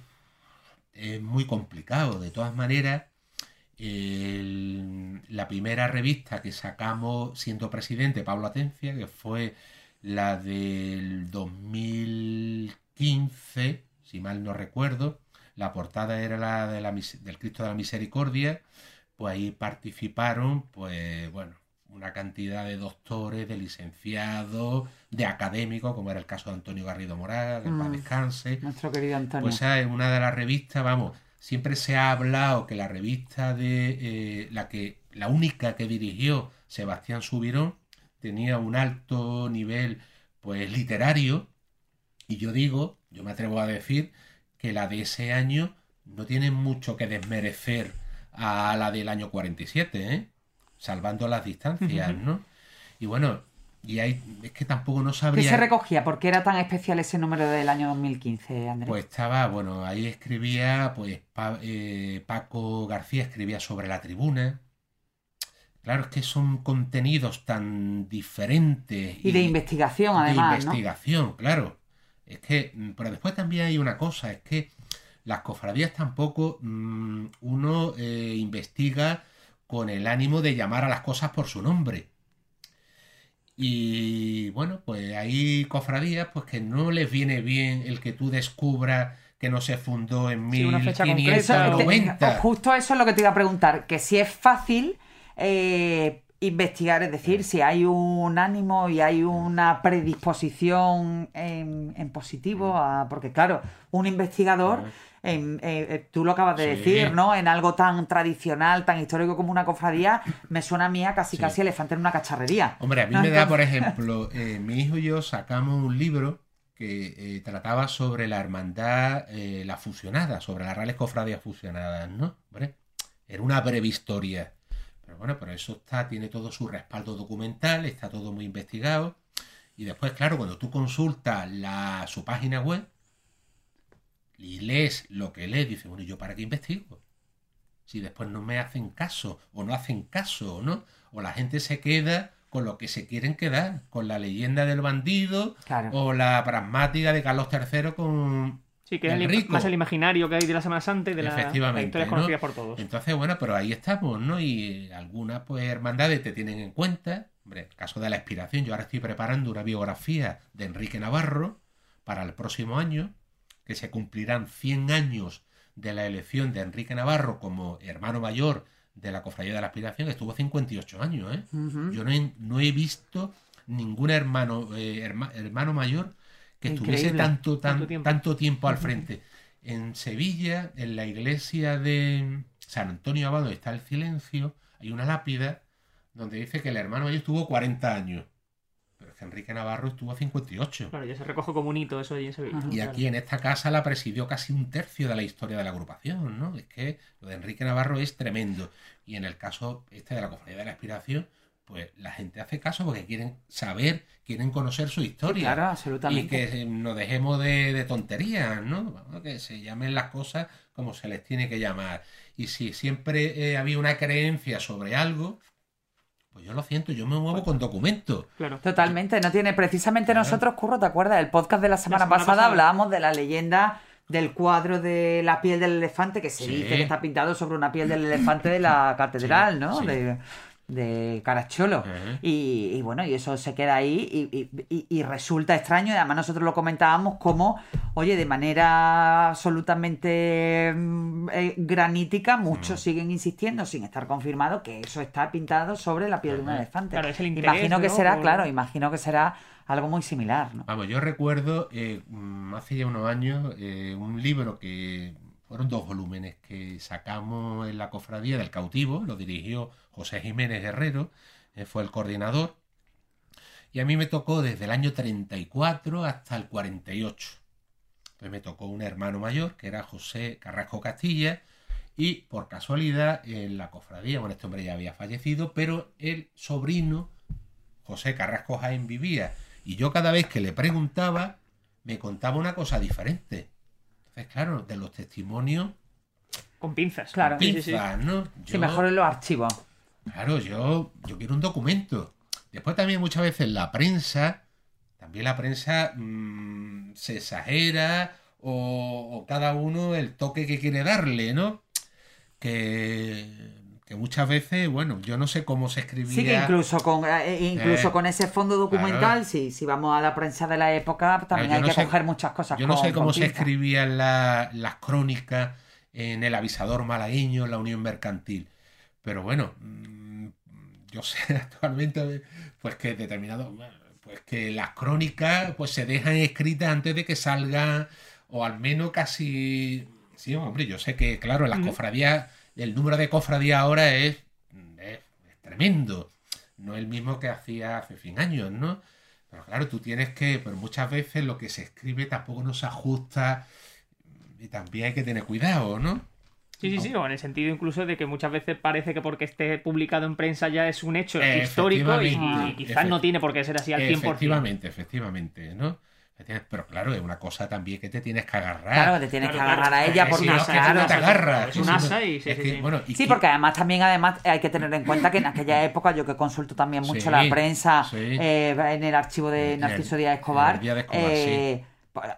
es muy complicado. De todas maneras, la primera revista que sacamos siendo presidente Pablo Atencia, que fue la del 2015, si mal no recuerdo, la portada era la, de la del Cristo de la Misericordia, pues ahí participaron, pues bueno, una cantidad de doctores, de licenciados, de académicos, como era el caso de Antonio Garrido Moral, que en paz Mm. descanse. Nuestro querido Antonio. Pues es una de las revistas, vamos, siempre se ha hablado que la revista de eh, la que la única que dirigió Sebastián Subirón tenía un alto nivel pues literario y yo digo, yo me atrevo a decir que la de ese año no tiene mucho que desmerecer a la del año 47, ¿eh? Salvando las distancias, ¿no? Y bueno, y hay, es que tampoco no ¿Qué sabría... se recogía? ¿Por qué era tan especial ese número del año 2015, Andrés? Pues estaba, bueno, ahí escribía, pues Pa- eh, Paco García escribía sobre la tribuna. Claro, es que son contenidos tan diferentes y de investigación, de además, ¿no? investigación, claro. Es que, mm, pero después también hay una cosa, es que las cofradías tampoco mm, uno eh, investiga con el ánimo de llamar a las cosas por su nombre. Y bueno, pues hay cofradías pues que no les viene bien el que tú descubras que no se fundó en Sí, una fecha Eso, concreta o- te- 1590. justo eso es lo que te iba a preguntar, que si es fácil eh, investigar, es decir, si hay un ánimo y hay una predisposición en, en positivo, a- porque claro, un investigador, en- eh, eh, tú lo acabas de Sí. decir, ¿no? En algo tan tradicional, tan histórico como una cofradía, me suena a mí a casi Sí. casi elefante en una cacharrería. Hombre, a mí No, me da, por ejemplo, eh, mi hijo y yo sacamos un libro que eh, trataba sobre la hermandad, eh, la fusionada, sobre las reales cofradías fusionadas, ¿no? Hombre, era una breve historia. Bueno, pero eso está, tiene todo su respaldo documental, está todo muy investigado. Y después, claro, cuando tú consultas la, su página web y lees lo que lees, dices, bueno, ¿y yo para qué investigo? Si después no me hacen caso, o no hacen caso, ¿no? O la gente se queda con lo que se quieren quedar, con la leyenda del bandido, Claro. o la pragmática de Carlos III con Sí, que es el- Enrico. más el imaginario que hay de la Semana Santa y de la, Efectivamente, las historias ¿no? conocidas por todos. Entonces, bueno, pero ahí estamos, ¿no? Y algunas, pues, hermandades te tienen en cuenta. Hombre, el caso de la expiración, yo ahora estoy preparando una biografía de Enrique Navarro para el próximo año, que se cumplirán 100 años de la elección de Enrique Navarro como hermano mayor de la Cofradía de la Aspiración, que estuvo 58 años, ¿eh? Ujú. Yo no he, no he visto ningún hermano, eh, herma- hermano mayor que estuviese tanto, tan- Tanto tiempo. tanto tiempo al frente. En Sevilla, en la iglesia de San Antonio Abad, donde está el silencio, hay una lápida donde dice que el hermano mayor estuvo 40 años. pero es que Enrique Navarro estuvo a 58. Claro, ya se recoge como un hito eso y ese Y aquí en esta casa la presidió casi un tercio de la historia de la agrupación, ¿no? Es que lo de Enrique Navarro es tremendo. Y en el caso este de la Cofradía de la Aspiración, pues la gente hace caso porque quieren saber, quieren conocer su historia. claro, absolutamente. Y que no dejemos de, tonterías, ¿no? Que se llamen las cosas como se les tiene que llamar. Y si siempre eh, había una creencia sobre algo, pues yo lo siento, yo me muevo con documentos. Claro. Totalmente, no tiene. Precisamente nosotros, Curro, ¿te acuerdas? El podcast de la semana, pasada, hablábamos de la leyenda del cuadro de la piel del elefante que se dice que está pintado sobre una piel del elefante de la catedral, ¿no? De, de Caracholo. y, bueno, y eso se queda ahí y, resulta extraño. Y además nosotros lo comentábamos como, oye, de manera absolutamente mm, eh, granítica, muchos siguen insistiendo, sin estar confirmado, que eso está pintado sobre la piel de un elefante. imagino que será, claro, imagino que será algo muy similar. Vamos, yo recuerdo eh, mm, hace ya unos años eh, un libro que fueron dos volúmenes que sacamos en la cofradía del cautivo, lo dirigió José Jiménez Guerrero, eh, fue el coordinador, y a mí me tocó desde el año 34 hasta el 48. Entonces me tocó un hermano mayor, que era José Carrasco Castilla, y por casualidad en la cofradía, bueno, este hombre ya había fallecido, pero el sobrino, José Carrasco Jaén, vivía. Y yo cada vez que le preguntaba, me contaba una cosa diferente. Entonces, claro, de los testimonios. Con pinzas. Claro. Con pinzas, ¿no? Yo, mejor en los archivos. Claro, yo, yo quiero un documento. Después también muchas veces la prensa, también la prensa mm, se exagera o, cada uno el toque que quiere darle, ¿no? Que, que, muchas veces, bueno, yo no sé cómo se escribía. Sí, que incluso con, eh, incluso eh, con ese fondo documental, si, si vamos a la prensa de la época, también hay que coger muchas cosas. Yo no sé cómo se escribían las crónicas en el avisador malagueño, en la Unión Mercantil. Pero bueno, mm, yo sé actualmente pues que determinado pues que las crónicas pues se dejan escritas antes de que salgan o al menos casi sí hombre yo sé que claro las cofradías el número de cofradías ahora es, es, tremendo no es el mismo que hacía hace 100 años no pero claro tú tienes que pues muchas veces lo que se escribe tampoco no se ajusta y también hay que tener cuidado no Sí, sí, sí, o en el sentido incluso de que muchas veces parece que porque esté publicado en prensa ya es un hecho histórico y, quizás no tiene por qué ser así al 100%. Efectivamente, efectivamente, ¿no? Pero claro, es una cosa también que te tienes que agarrar. Claro, te tienes que agarrar a ella porque no, claro, te agarras. Es un asa y sí, sí, sí, porque además también además hay que tener en cuenta que en aquella época yo que consulto también mucho la prensa eh, en el archivo de Narciso Díaz Escobar, Díaz Escobar eh,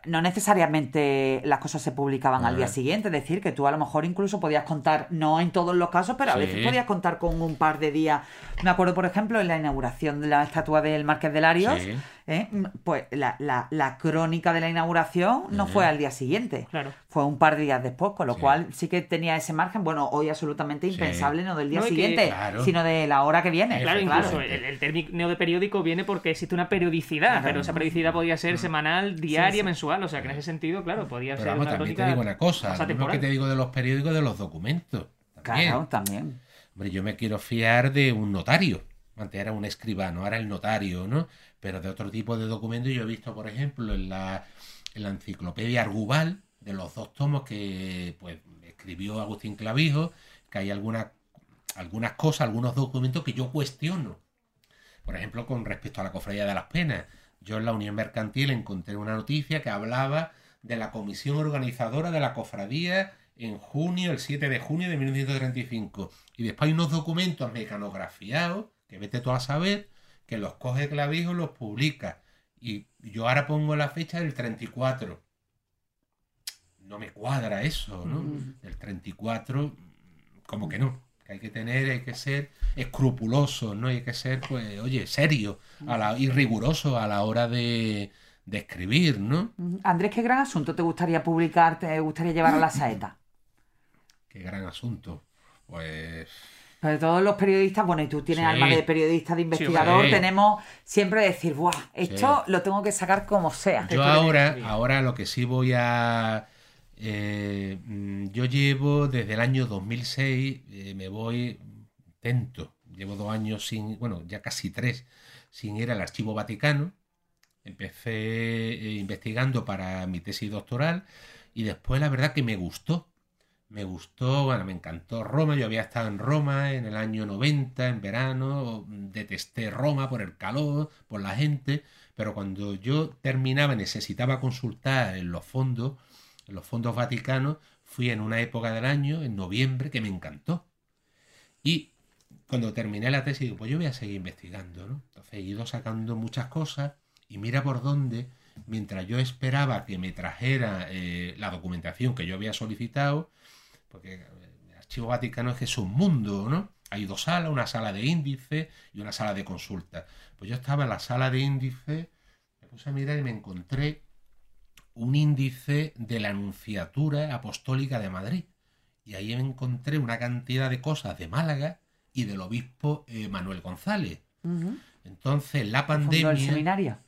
no necesariamente las cosas se publicaban al día siguiente, es decir, que tú a lo mejor incluso podías contar, no en todos los casos, pero a veces podías contar con un par de días. Me acuerdo, por ejemplo, en la inauguración de la estatua del Marqués de Larios, ¿eh? pues la, la, crónica de la inauguración no fue al día siguiente, claro. fue un par de días después, con lo cual sí que tenía ese margen, bueno, hoy absolutamente impensable, no del día siguiente, sino de la hora que viene. Claro, incluso el, término de periódico viene porque existe una periodicidad, pero esa periodicidad podía ser semanal, diaria, mensual, o sea que en ese sentido, claro, podía ser una también te digo una cosa, lo que te digo de los periódicos, de los documentos. Claro, también. Hombre, yo me quiero fiar de un notario. Antes era un escribano, ahora el notario, ¿no? Pero de otro tipo de documentos yo he visto, por ejemplo, en la, en la enciclopedia Argubal, de los dos tomos que pues, escribió Agustín Clavijo, que hay algunas algunas cosas, algunos documentos que yo cuestiono. Por ejemplo, con respecto a la cofradía de las penas. Yo en la Unión Mercantil encontré una noticia que hablaba de la comisión organizadora de la cofradía en junio, el 7 de junio de 1935. Y después hay unos documentos mecanografiados, que vete tú a saber, que los coge Clavijo y los publica. Y yo ahora pongo la fecha del 34. No me cuadra eso, ¿no? Mm. El 34, como que no. Que hay que tener, hay que ser escrupuloso, ¿no? hay que ser, pues, oye, serio a la, y riguroso a la hora de, de escribir, ¿no? Andrés, ¿qué gran asunto te gustaría publicar, te gustaría llevar a la saeta? Qué gran asunto. Pues pero todos los periodistas, bueno, y tú tienes alma de periodista, de investigador, tenemos siempre decir, ¡buah! Esto lo tengo que sacar como sea. Yo ahora, ahora lo que sí voy a. Eh, mm, yo llevo desde el año 2006, eh, me voy tento llevo dos años sin, bueno, ya casi tres, sin ir al Archivo Vaticano. Empecé eh, investigando para mi tesis doctoral y después la verdad que me gustó. Me gustó, bueno, me encantó Roma. Yo había estado en Roma en el año 90, en verano. Detesté Roma por el calor, por la gente. Pero cuando yo terminaba, necesitaba consultar en los fondos, en los fondos vaticanos, fui en una época del año, en noviembre, que me encantó. Y cuando terminé la tesis, digo, pues yo voy a seguir investigando, ¿no? Entonces he ido sacando muchas cosas y mira por dónde, mientras yo esperaba que me trajera eh, la documentación que yo había solicitado, porque el Archivo Vaticano es que es un mundo, ¿no? Hay dos salas, una sala de índice y una sala de consulta. Pues yo estaba en la sala de índice, me puse a mirar y me encontré un índice de la Anunciatura Apostólica de Madrid. Y ahí me encontré una cantidad de cosas de Málaga y del obispo eh, Manuel González. Entonces, la pandemia. el seminario.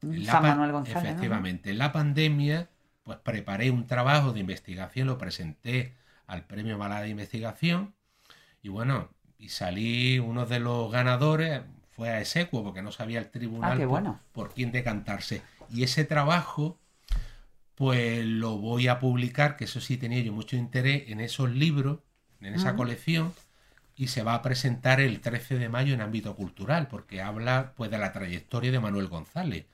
San Manuel González. Efectivamente, en la pandemia, pues preparé un trabajo de investigación, lo presenté al Premio Málaga de Investigación. Y bueno, y salí uno de los ganadores, fue a Esecuo, porque no sabía el tribunal ah, por, por quién decantarse. Y ese trabajo pues lo voy a publicar, que eso sí tenía yo mucho interés en esos libros, en esa colección, y se va a presentar el 13 de mayo en ámbito cultural, porque habla pues de la trayectoria de Manuel González.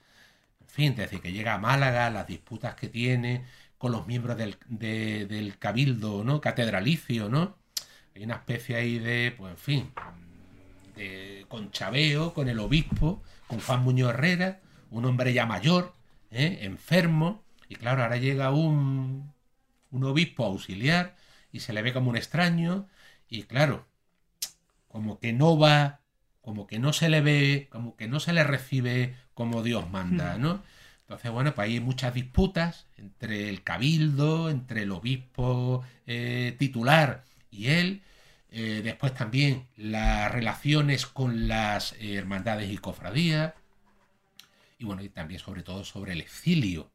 En fin, desde que llega a Málaga, las disputas que tiene con los miembros del, del cabildo, ¿no? Catedralicio, ¿no? Hay una especie ahí de, pues en fin, de conchabeo con el obispo, con Juan Muñoz Herrera, un hombre ya mayor, ¿eh? enfermo, y claro, ahora llega un, un obispo auxiliar y se le ve como un extraño y claro, como que no va, como que no se le ve, como que no se le recibe como Dios manda, hmm. ¿no? Entonces, bueno, pues hay muchas disputas entre el cabildo, entre el obispo eh, titular y él. Eh, después también las relaciones con las hermandades y cofradías. Y bueno, y también sobre todo sobre el exilio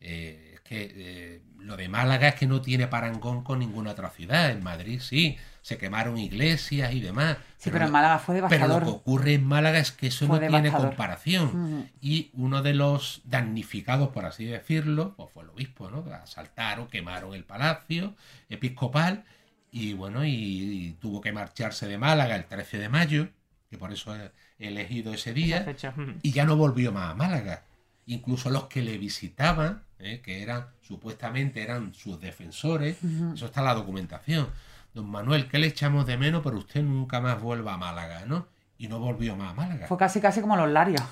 eh, es que eh, lo de Málaga es que no tiene parangón con ninguna otra ciudad. En Madrid sí, se quemaron iglesias y demás. Sí, pero, en Málaga fue devastador. Pero lo que ocurre en Málaga es que eso no tiene comparación. Y uno de los damnificados, por así decirlo, pues fue el obispo, ¿no? Asaltaron, quemaron el palacio episcopal y bueno, y, tuvo que marcharse de Málaga el 13 de mayo, que por eso he elegido ese día, y ya no volvió más a Málaga. Incluso los que le visitaban ¿eh? que eran supuestamente eran sus defensores. Eso está en la documentación. Don Manuel, ¿qué le echamos de menos? Pero usted nunca más vuelva a Málaga, ¿no? Y no volvió más a Málaga. Fue casi casi como los Larios,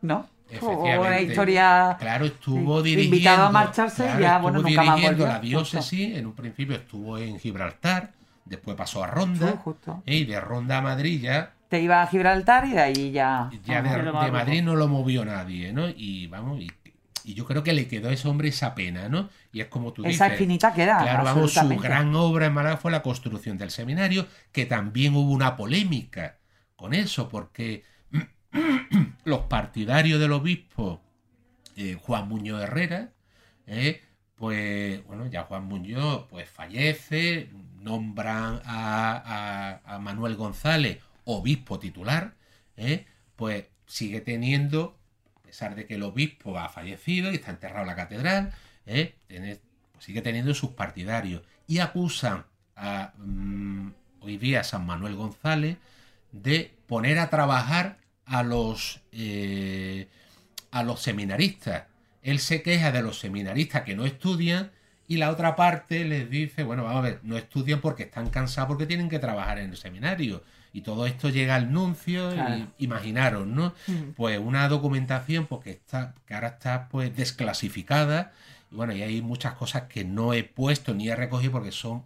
¿no? Efectivamente. Una historia. Claro, estuvo dirigiendo. Invitado a marcharse ya, bueno, nunca más volvió. la diócesis. En un principio estuvo en Gibraltar, después pasó a Ronda. ¿eh? y de Ronda a Madrid ya te iba a Gibraltar y de ahí ya. Ya de, de, Madrid no lo movió nadie, ¿no? Y vamos, y y yo creo que le quedó a ese hombre esa pena, ¿no? Y es como tú dices. Esa espinita queda. Claro, vamos, su gran obra en Málaga fue la construcción del seminario, que también hubo una polémica con eso, porque los partidarios del obispo eh, Juan Muñoz Herrera, eh, pues, bueno, ya Juan Muñoz pues fallece, nombran a, a, Manuel González obispo titular, eh, pues sigue teniendo pesar de que el obispo ha fallecido y está enterrado en la catedral, ¿eh? pues sigue teniendo sus partidarios. Y acusan a, mm, hoy día a San Manuel González de poner a trabajar a los, eh, a los seminaristas. Él se queja de los seminaristas que no estudian y la otra parte les dice, bueno, vamos a ver, no estudian porque están cansados porque tienen que trabajar en el seminario y todo esto llega al nuncio y imaginaros, ¿no? Pues una documentación pues, que, está, que ahora está pues desclasificada y bueno, y hay muchas cosas que no he puesto ni he recogido porque son,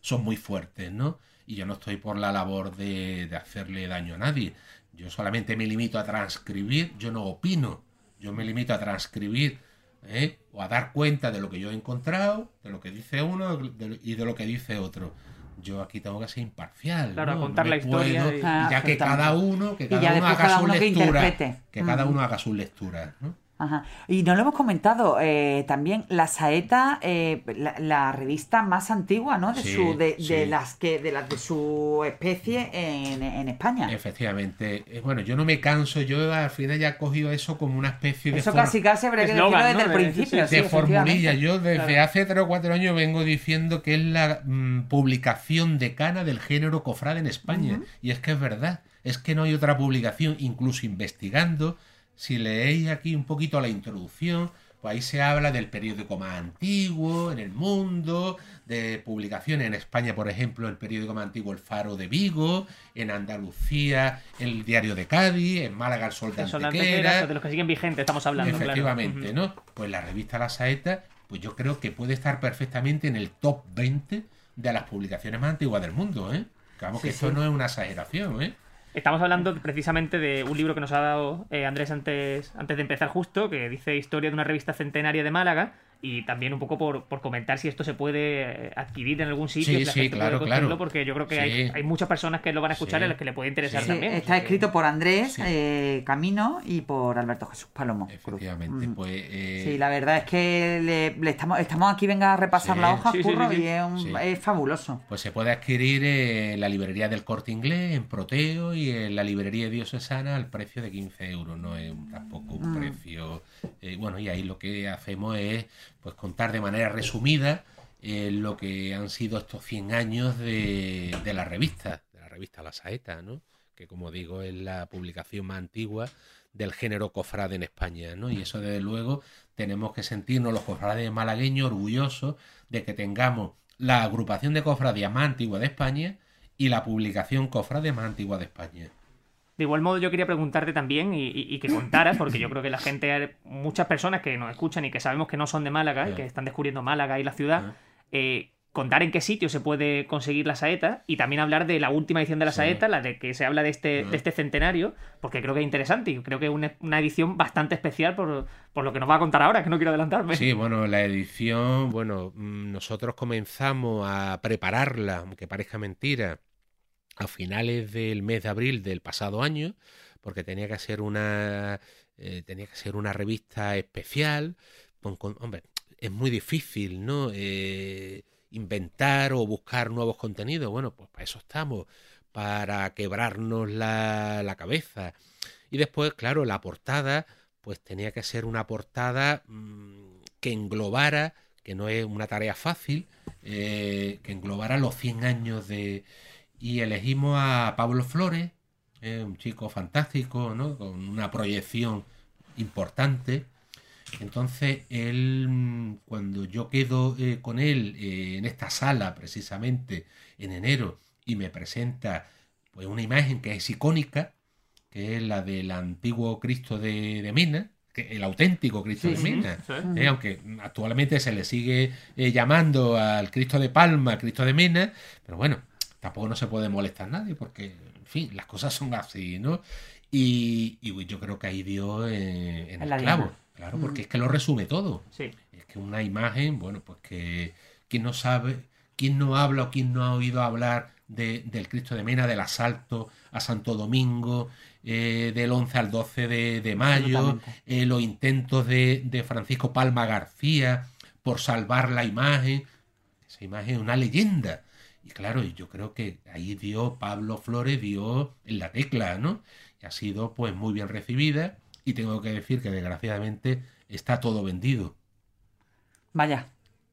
son muy fuertes, ¿no? Y yo no estoy por la labor de, de hacerle daño a nadie. Yo solamente me limito a transcribir, yo no opino, yo me limito a transcribir ¿eh? o a dar cuenta de lo que yo he encontrado, de lo que dice uno y de lo que dice otro yo aquí tengo que ser imparcial. Claro, contar la historia. ya que cada uno, que cada uno haga su lectura. Que, cada uno haga sus lecturas. ¿no? Ajá. Y no lo hemos comentado eh, también, la Saeta, eh, la, la revista más antigua, ¿no? De Sí, su, de, sí. de las que, de las de su especie en, en España. Efectivamente. Eh, Bueno, yo no me canso, yo al final ya he cogido eso como una especie de Eso casi casi habría que decirlo desde ¿no? el principio. sí, sí, de formulilla. Yo desde Claro. hace tres o cuatro años vengo diciendo que es la mm, publicación decana del género cofrade en España. Y es que es verdad. Es que no hay otra publicación, incluso investigando. Si leéis aquí un poquito la introducción, pues ahí se habla del periódico más antiguo en el mundo, de publicaciones en España, por ejemplo, el periódico más antiguo El Faro de Vigo, en Andalucía el Diario de Cádiz, en Málaga el Sol de Antequera, de los que siguen vigentes, estamos hablando. Efectivamente. ¿no? Pues la revista La Saeta, pues yo creo que puede estar perfectamente en el top 20 de las publicaciones más antiguas del mundo, ¿eh? Claro que esto sí. no es una exageración, ¿eh? Estamos hablando precisamente de un libro que nos ha dado eh, Andrés antes, antes de empezar justo, que dice Historia de una revista centenaria de Málaga, y también un poco por, por comentar si esto se puede eh, adquirir en algún sitio, Sí, si la sí, gente claro, claro. porque yo creo que Sí. hay, hay muchas personas que lo van a escuchar Sí. y a las que le puede interesar Sí. Sí, también. está escrito por Andrés Sí. eh, Camino y por Alberto Jesús Palomo. Efectivamente, Mm. pues... eh, Sí, la verdad es que le, le estamos, estamos aquí, venga a repasar Sí. la hoja, curro, sí, sí. y es, un- Sí. es fabuloso. Pues se puede adquirir en la librería del Corte Inglés, en Proteo y en la librería diocesana al precio de 15 euros. No es tampoco un Mm. precio. eh, bueno, y ahí lo que hacemos es pues contar de manera resumida eh, lo que han sido estos 100 años de, de la revista, de la revista La Saeta, ¿no? Que como digo es la publicación más antigua del género cofrade en España, ¿no? Y eso desde luego tenemos que sentirnos los cofrades malagueños orgullosos de que tengamos la agrupación de cofradías más antigua de España y la publicación cofrade más antigua de España. De igual modo, yo quería preguntarte también y, y- y que contaras, porque yo creo que la gente, muchas personas que nos escuchan y que sabemos que no son de Málaga y que están descubriendo Málaga y la ciudad, eh, contar en qué sitio se puede conseguir la saeta y también hablar de la última edición de la Sí. saeta, la de que se habla de este, de este centenario, porque creo que es interesante y creo que es una, una edición bastante especial por, por lo que nos va a contar ahora, que no quiero adelantarme. Sí, bueno, la edición, bueno, mm, nosotros comenzamos a prepararla, aunque parezca mentira, a finales del mes de abril del pasado año, porque tenía que ser una, eh, tenía que ser una revista especial. con- hombre, es muy difícil, ¿no? Eh, inventar o buscar nuevos contenidos. Bueno, pues para eso estamos, para quebrarnos la, la cabeza. Y después, claro, la portada, pues tenía que ser una portada mm, que englobara, que no es una tarea fácil, eh, que englobara los 100 años de... Y elegimos a Pablo Flores, eh, un chico fantástico, ¿no? Con una proyección importante. Entonces, él, mm, cuando yo quedo eh, con él eh, en esta sala, precisamente en enero, y me presenta pues una imagen que es icónica, que es la del antiguo Cristo de, de Mena, que, el auténtico Cristo Sí, de Mena, eh, aunque actualmente se le sigue llamando al Cristo de Palma, Cristo de Mena, pero bueno, tampoco no se puede molestar nadie, porque, en fin, las cosas son así, ¿no? Y, y yo creo que ahí dio eh, en En el la clavo, claro, porque es que lo resume todo. Sí. Es que una imagen, bueno, pues que quien no sabe, quien no habla o quien no ha oído hablar de- del Cristo de Mena, del asalto a Santo Domingo, eh, del 11 al 12 de, de mayo, eh, los intentos de, de Francisco Palma García por salvar la imagen. Esa imagen es una leyenda. Y claro, yo creo que ahí dio Pablo Flores, dio en la tecla, ¿no? Y ha sido pues muy bien recibida. Y tengo que decir que desgraciadamente está todo vendido. Vaya.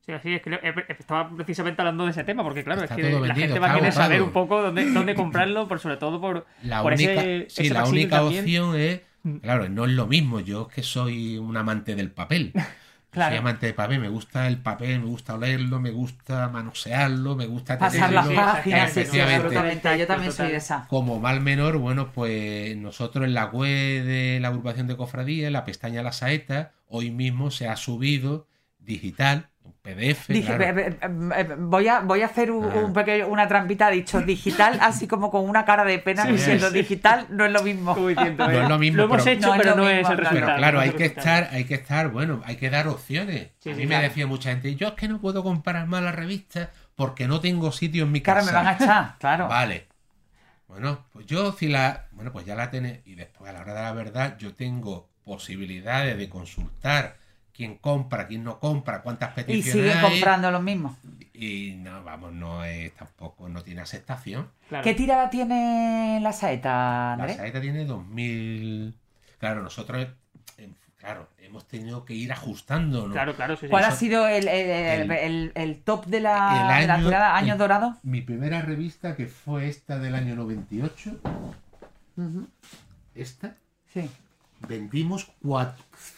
Sí, así es que eh, estaba precisamente hablando de ese tema, porque claro, Está es que la gente va a querer saber un poco dónde, dónde comprarlo, por sobre todo por, La por única, ese, sí, ese la única también. opción es, Mm. claro, no es lo mismo. Yo que soy un amante del papel. Claro. Soy amante del papel, me gusta el papel, me gusta olerlo, me gusta manosearlo, me gusta Pasar tenerlo. las páginas, sí, absolutamente. Yo también soy de esa. Como mal menor, bueno, pues nosotros en la web de la agrupación de cofradía, en la pestaña La Saeta, hoy mismo se ha subido digital, un PDF. Dije, claro. voy, a, voy a hacer un, Ah. un pequeño- una trampita, ha dicho digital, así como con una cara de pena, Sí, diciendo sí. digital no es lo mismo. Diciendo, No es eh, lo mismo, hemos pero- hecho, No pero lo no es mismo, el claro. resultado. Pero claro, hay que estar, hay que estar, bueno, hay que dar opciones. Sí, a sí, mí me claro. decía mucha gente, yo es que no puedo comprar más la revista porque no tengo sitio en mi Claro, casa. me van a echar, claro. Vale. Bueno, pues yo si la. Bueno, pues ya la tenés. Y después, a la hora de la verdad, yo tengo posibilidades de consultar quién compra, quién no compra, cuántas Y peticiones sigue hay. comprando los mismos. Y no, vamos, no es tampoco, no tiene aceptación. Claro. ¿Qué tirada tiene la saeta, La saeta tiene 2000. Claro, nosotros, eh, claro, hemos tenido que ir ajustando. ¿no? Claro, claro, sí, sí. ¿Cuál ha sido el, el- el- el- el- el top de la, el de la año- tirada? ¿Años el- dorados? Mi primera revista, que fue esta del año 98, esta, Sí, vendimos cuat-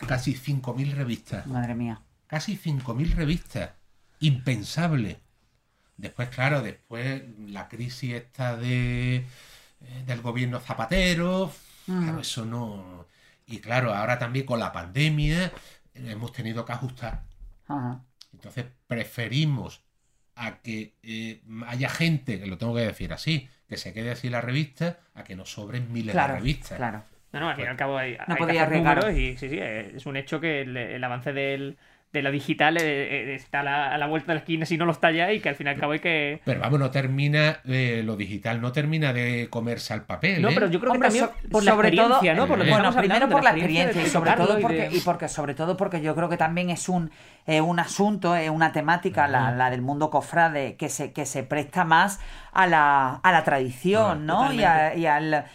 casi 5.000 revistas. madre mía. Casi 5.000 revistas. Impensable. Después, claro, después la crisis esta de, eh, del gobierno Zapatero, claro, eso no... Y claro, ahora también con la pandemia eh, hemos tenido que ajustar. Ajá. Entonces preferimos a que eh, haya gente, que lo tengo que decir así, que se quede así la revista, a que nos sobren miles Claro, de revistas. claro. No, no, al fin y al cabo hay, hay que podía números y sí, sí, eh, es un hecho que el, el avance del, de lo digital eh, eh, está a la, a la vuelta de la esquina si no lo está ya y que al fin y al cabo hay que... Pero vamos, no termina, lo digital no termina de comerse al papel. No, ¿eh? pero yo creo Hombre, que también so- por la sobre todo- experiencia, ¿no? Por lo que bueno, primero por la experiencia y sobre todo y porque y porque sobre todo porque yo creo que también es un eh, un asunto, es una temática la, la del mundo cofrade que se que se presta más a la a la tradición, ¿no? Y, a- y al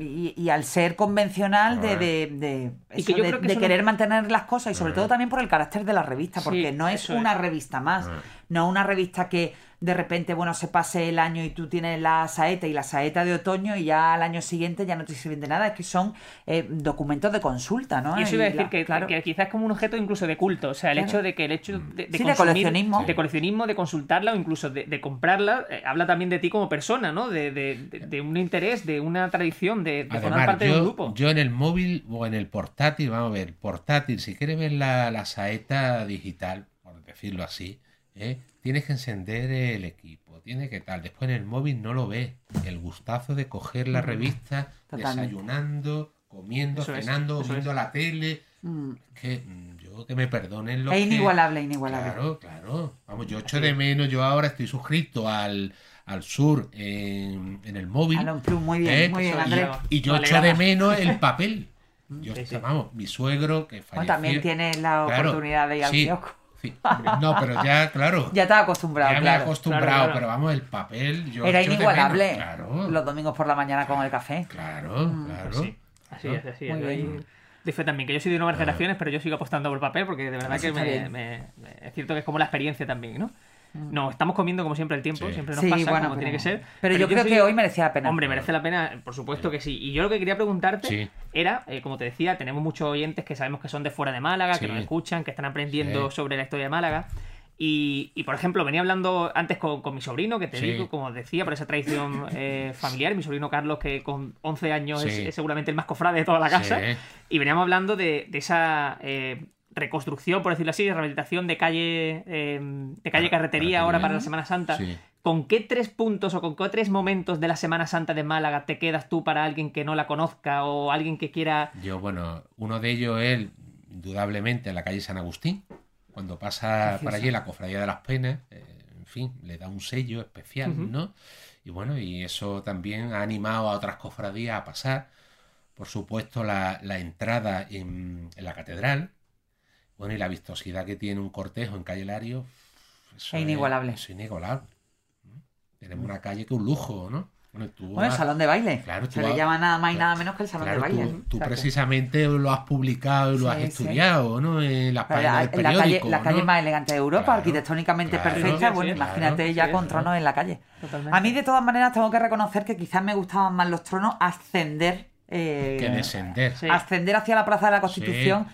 y, y al ser convencional de, de, de, eso, que yo de- creo que de eso no- querer mantener las cosas y sobre todo también por el carácter de la revista, Sí, porque no es. una revista más, no una revista que de repente, bueno, se pase el año y tú tienes la saeta y la saeta de otoño y ya al año siguiente ya no te sirven de nada, es que son eh, documentos de consulta, ¿no? Y eso iba a decir la- que, claro. que quizás es como un objeto incluso de culto. O sea, el Claro. hecho de que el hecho de, Sí, de consumir- coleccionismo. De coleccionismo, de consultarla o incluso de, de comprarla, eh, habla también de ti como persona, ¿no? De, de- de- de un interés, de una tradición, de, de formar parte de un yo, grupo. yo en el móvil o en el portátil, vamos a ver, portátil, si quieres ver la, la saeta digital, por decirlo así, ¿eh? tienes que encender el equipo, tienes que tal. Después en el móvil no lo ves. El gustazo de coger la revista, Totalmente. desayunando, comiendo, Eso es, cenando, eso viendo es. la tele. Mm. Que mm, yo que me perdonen los Es que- inigualable, inigualable. Claro, claro. Vamos, yo echo de menos, yo ahora estoy suscrito al, al sur en, en el móvil. Plus, muy bien, ¿eh? muy bien, Andrés. Y yo echo de menos el papel. Yo, Sí, sí. Vamos, mi suegro que falleció. Bueno, también tienes la Claro, oportunidad de ir al sí, kiosco. Sí. No, pero ya, claro. Ya estás acostumbrado, ya me he claro. acostumbrado, Claro, claro. pero vamos, el papel. Yo Era inigualable menos. Los domingos por la mañana con el café. claro, claro. Sí, así es, así es. Ahí-. Dice también que yo soy de nuevas generaciones, pero yo sigo apostando por el papel porque de verdad que me- me- es cierto que es como la experiencia también, ¿no? No, estamos comiendo como siempre el tiempo, Sí. siempre nos Sí, pasa bueno, como pero- tiene que ser. pero yo creo que hoy merecía la pena. Hombre, merece la pena, por supuesto que sí. Y yo lo que quería preguntarte Sí. era, eh, como te decía, tenemos muchos oyentes que sabemos que son de fuera de Málaga, que nos escuchan, que están aprendiendo Sí. sobre la historia de Málaga. Y, y, por ejemplo, venía hablando antes con, con mi sobrino, que te Sí. digo, como decía, por esa tradición eh, familiar, mi sobrino Carlos, que con 11 años es, seguramente el más cofrade de toda la casa. Sí. Y veníamos hablando de, de esa eh, reconstrucción, por decirlo así, de rehabilitación de calle, eh, de calle Car- carretería ahora para la Semana Santa. Sí. ¿Con qué tres puntos o con qué tres momentos de la Semana Santa de Málaga te quedas tú para alguien que no la conozca o alguien que quiera... Yo, bueno, uno de ellos es indudablemente en la calle San Agustín, cuando pasa Precioso. por allí la cofradía de las penas, eh, en fin, le da un sello especial. ¿no? Y bueno, y eso también ha animado a otras cofradías a pasar. Por supuesto, la, la entrada en, en la catedral, bueno, y la vistosidad que tiene un cortejo en calle Lario, eso Es inigualable. es inigualable. Tenemos una calle que es un lujo, ¿no? Bueno, tú Bueno, el salón de baile. Claro, tú Se le vas- llama nada más y nada menos que el salón Claro, de baile. tú, tú O sea que- precisamente lo has publicado y lo has sí. estudiado, ¿no? En las La, páginas del la calle, periódico, la calle más elegante de Europa, Claro, arquitectónicamente claro, perfecta. sí, bueno, sí, imagínate claro, ya sí, con sí. tronos en la calle. Totalmente. A mí, de todas maneras, tengo que reconocer que quizás me gustaban más los tronos ascender. eh, Que descender. Sí. ascender hacia la Plaza de la Constitución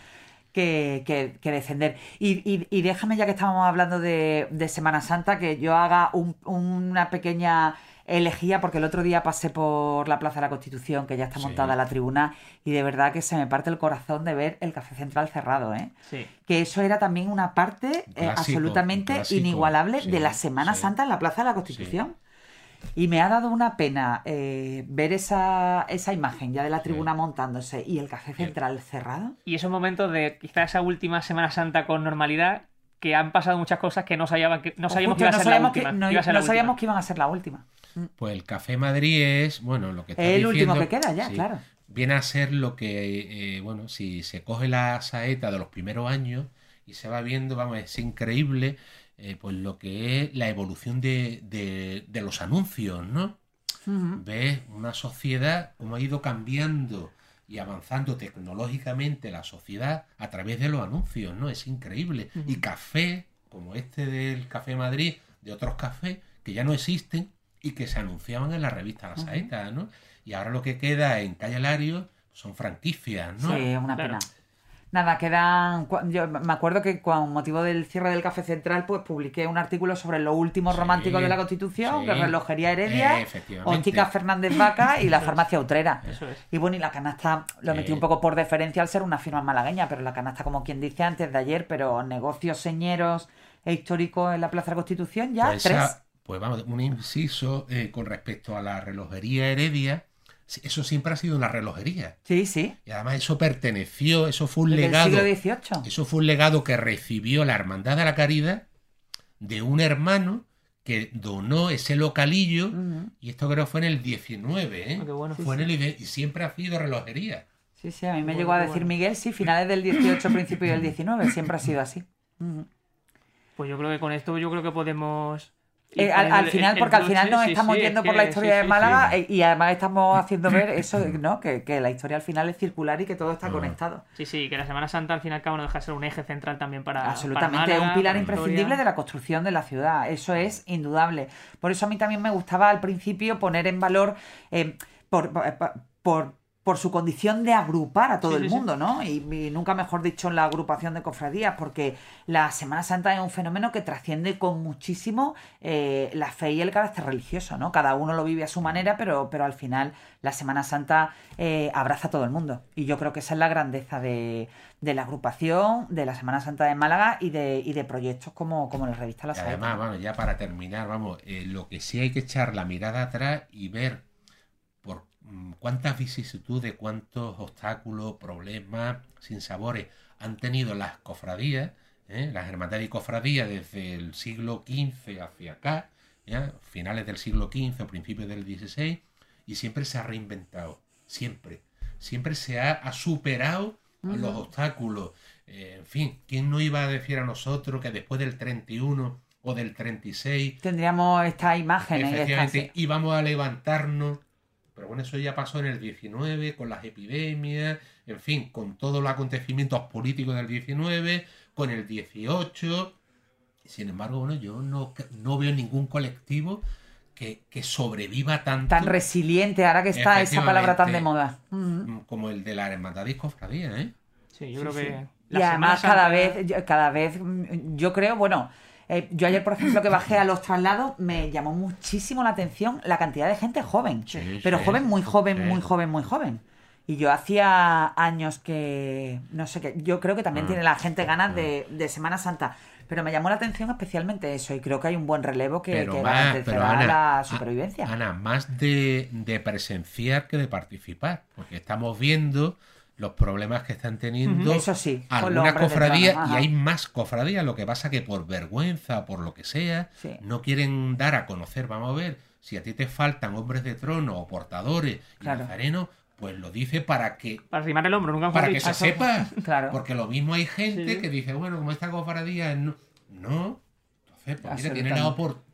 que, que- que descender. Y, y- y déjame, ya que estábamos hablando de, de Semana Santa, que yo haga un- una pequeña elegía, porque el otro día pasé por la Plaza de la Constitución, que ya está Sí. montada la tribuna, y de verdad que se me parte el corazón de ver el Café Central cerrado, ¿eh? Sí. que eso era también una parte eh, absolutamente clásico, inigualable sí, de la Semana. Santa en la Plaza de la Constitución. Y me ha dado una pena eh, ver esa, esa imagen ya de la tribuna montándose y el café central cerrado. Y esos momentos de quizá esa última Semana Santa con normalidad, que han pasado muchas cosas que no sabíamos que, no sabíamos que iba a no ser la sabíamos que- última. no- que iba a ser la no sabíamos última. que iban a ser la última. Pues el Café Madrid es, bueno, lo que está El último que queda ya, sí, claro. viene a ser lo que, eh, bueno, si se coge la saeta de los primeros años y se va viendo, vamos, es increíble, eh, pues lo que es la evolución de, de, de los anuncios, ¿no? Ves una sociedad como ha ido cambiando y avanzando tecnológicamente la sociedad a través de los anuncios, ¿no? Es increíble. Y café, como este del Café Madrid, de otros cafés que ya no existen y que se anunciaban en la revista La Saeta, ¿no? Y ahora lo que queda en Calle Lario son franquicias, ¿no? Sí, es una Claro. Nada, quedan. Yo me acuerdo que con motivo del cierre del Café Central, pues publiqué un artículo sobre los últimos Sí, románticos de la Constitución, sí. que es Relojería Heredia, Eh, Fernández Vaca y la Farmacia Utrera. Eso es. Y bueno, y la canasta lo metí un poco por deferencia al ser una firma malagueña, pero la canasta, como quien dice antes de ayer, pero negocios señeros e históricos en la Plaza de la Constitución, ya Pues, tres. esa- pues vamos, un inciso eh, con respecto a la relojería Heredia. Eso siempre ha sido una relojería. Sí, sí. Y además eso perteneció, eso fue un Desde legado. el siglo XVIII. Eso fue un legado que recibió la Hermandad de la Caridad de un hermano que donó ese localillo. Y esto creo fue en el 19, ¿eh? Ah, qué bueno. Fue en el y siempre ha sido relojería. Sí, sí, a mí me Bueno, llegó a decir bueno. Miguel, sí, finales del 18, principio del 19, siempre ha sido así. Pues yo creo que con esto yo creo que podemos... Eh, al, final, porque al final nos Sí, estamos sí, es yendo por que- la historia sí, de Málaga y además estamos haciendo ver eso, ¿no? Que, que la historia al final es circular y que todo está Ah. conectado. Sí, sí, que la Semana Santa al fin y al cabo no deja de ser un eje central también para. Absolutamente, para es Málaga, un pilar imprescindible de la construcción de la ciudad, eso es indudable. Por eso a mí también me gustaba al principio poner en valor eh, por, por, por- por su condición de agrupar a todo Sí, el sí, sí. mundo, ¿no? Y, y nunca mejor dicho en la agrupación de cofradías, porque la Semana Santa es un fenómeno que trasciende con muchísimo eh, la fe y el carácter religioso, ¿no? Cada uno lo vive a su manera, pero, pero al final la Semana Santa eh, abraza a todo el mundo. Y yo creo que esa es la grandeza de, de la agrupación, de la Semana Santa de Málaga y de, y de proyectos como, como la revista La Saeta. además, vamos, ya para terminar, vamos, eh, lo que sí hay que echar la mirada atrás y ver cuántas vicisitudes, cuántos obstáculos, problemas, sinsabores han tenido las cofradías, ¿eh? las hermandades y cofradías desde el siglo XV hacia acá, ¿ya? finales del siglo XV o principios del XVI, y siempre se ha reinventado, siempre, siempre se ha, ha superado los obstáculos. Eh, en fin, ¿quién no iba a decir a nosotros que después del 31 o del 36 Tendríamos esta imagen ¿eh? Efectivamente, íbamos a levantarnos, pero bueno, eso ya pasó en el 19, con las epidemias, en fin, con todos los acontecimientos políticos del 19, con el 18. Sin embargo, bueno, yo no, no veo ningún colectivo que, que sobreviva tanto tan resiliente, ahora que está esa palabra tan de moda. Mm, como el de la Hermandad y Cofradía, ¿eh? Sí, yo Sí, creo sí. que. Y además cada Santa- vez, yo- cada vez, mm, yo creo, bueno, eh, yo ayer, por ejemplo, que bajé a los traslados, me llamó muchísimo la atención la cantidad de gente joven. Sí, pero sí. joven, muy joven, Sí. muy joven, muy joven. Y yo hacía años que, no sé qué, yo creo que también Ah. tiene la gente ganas de, de Semana Santa. Pero me llamó la atención especialmente eso y creo que hay un buen relevo que, Pero que más, garantirá pero Ana, la supervivencia. Ana, más de, de presenciar que de participar, porque estamos viendo los problemas que están teniendo Eso sí, con los algunas cofradías y hay más cofradías, lo que pasa que por vergüenza, por lo que sea, Sí. no quieren dar a conocer, vamos a ver, si a ti te faltan hombres de trono o portadores y Claro. nazarenos, pues lo dice para que Para arrimar el hombro, nunca para que se sepa. Claro. Porque lo mismo hay gente Sí. que dice, bueno, como esta cofradía no, no. entonces pues mira, tiene la oportunidad.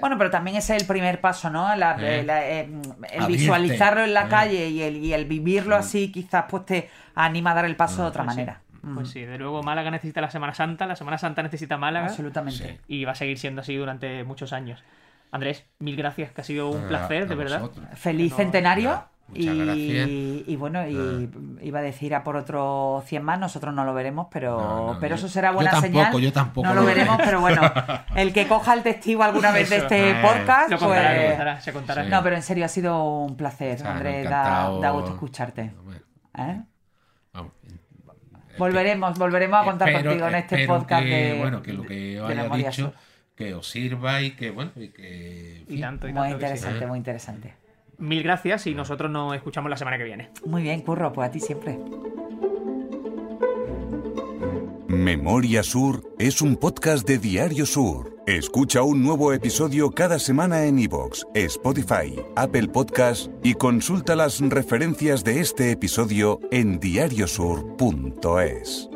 Bueno, pero también ese es el primer paso, ¿no? La- Eh. la- eh, el Abrirte. visualizarlo en la Eh. calle y el, y el vivirlo así quizás pues te anima a dar el paso de otra Pues sí. manera. Mm, Pues sí, de luego Málaga necesita la Semana Santa, la Semana Santa necesita Málaga Absolutamente. Sí. y va a seguir siendo así durante muchos años. Andrés, mil gracias, que ha sido un A- placer, a de verdad. Feliz No, centenario. Gracias. Y, y bueno, y iba a decir a por otros 100 más, nosotros no lo veremos, pero, No, no, pero yo- eso será yo buena tampoco, señal. yo tampoco No lo lo veremos, pero bueno, el que coja el testigo alguna vez de este Eh, podcast, Lo contará, pues... lo contará, se contará. Sí. No, pero en serio ha sido un placer, O sea, Andrés, da, gusto escucharte. ¿eh? vamos. Volveremos, volveremos a contar Espero- contigo en este podcast que, de, bueno, que lo que os de haya Memoria dicho Sur. que os sirva y que bueno y que en Y fin, tanto, y Muy tanto que sí. interesante, ¿eh? muy interesante. Mil gracias y nosotros nos escuchamos la semana que viene. Muy bien, Curro, pues a ti siempre. Memoria Sur es un podcast de Diario Sur. Escucha un nuevo episodio cada semana en iVoox, Spotify, Apple Podcasts y consulta las referencias de este episodio en diariosur.es.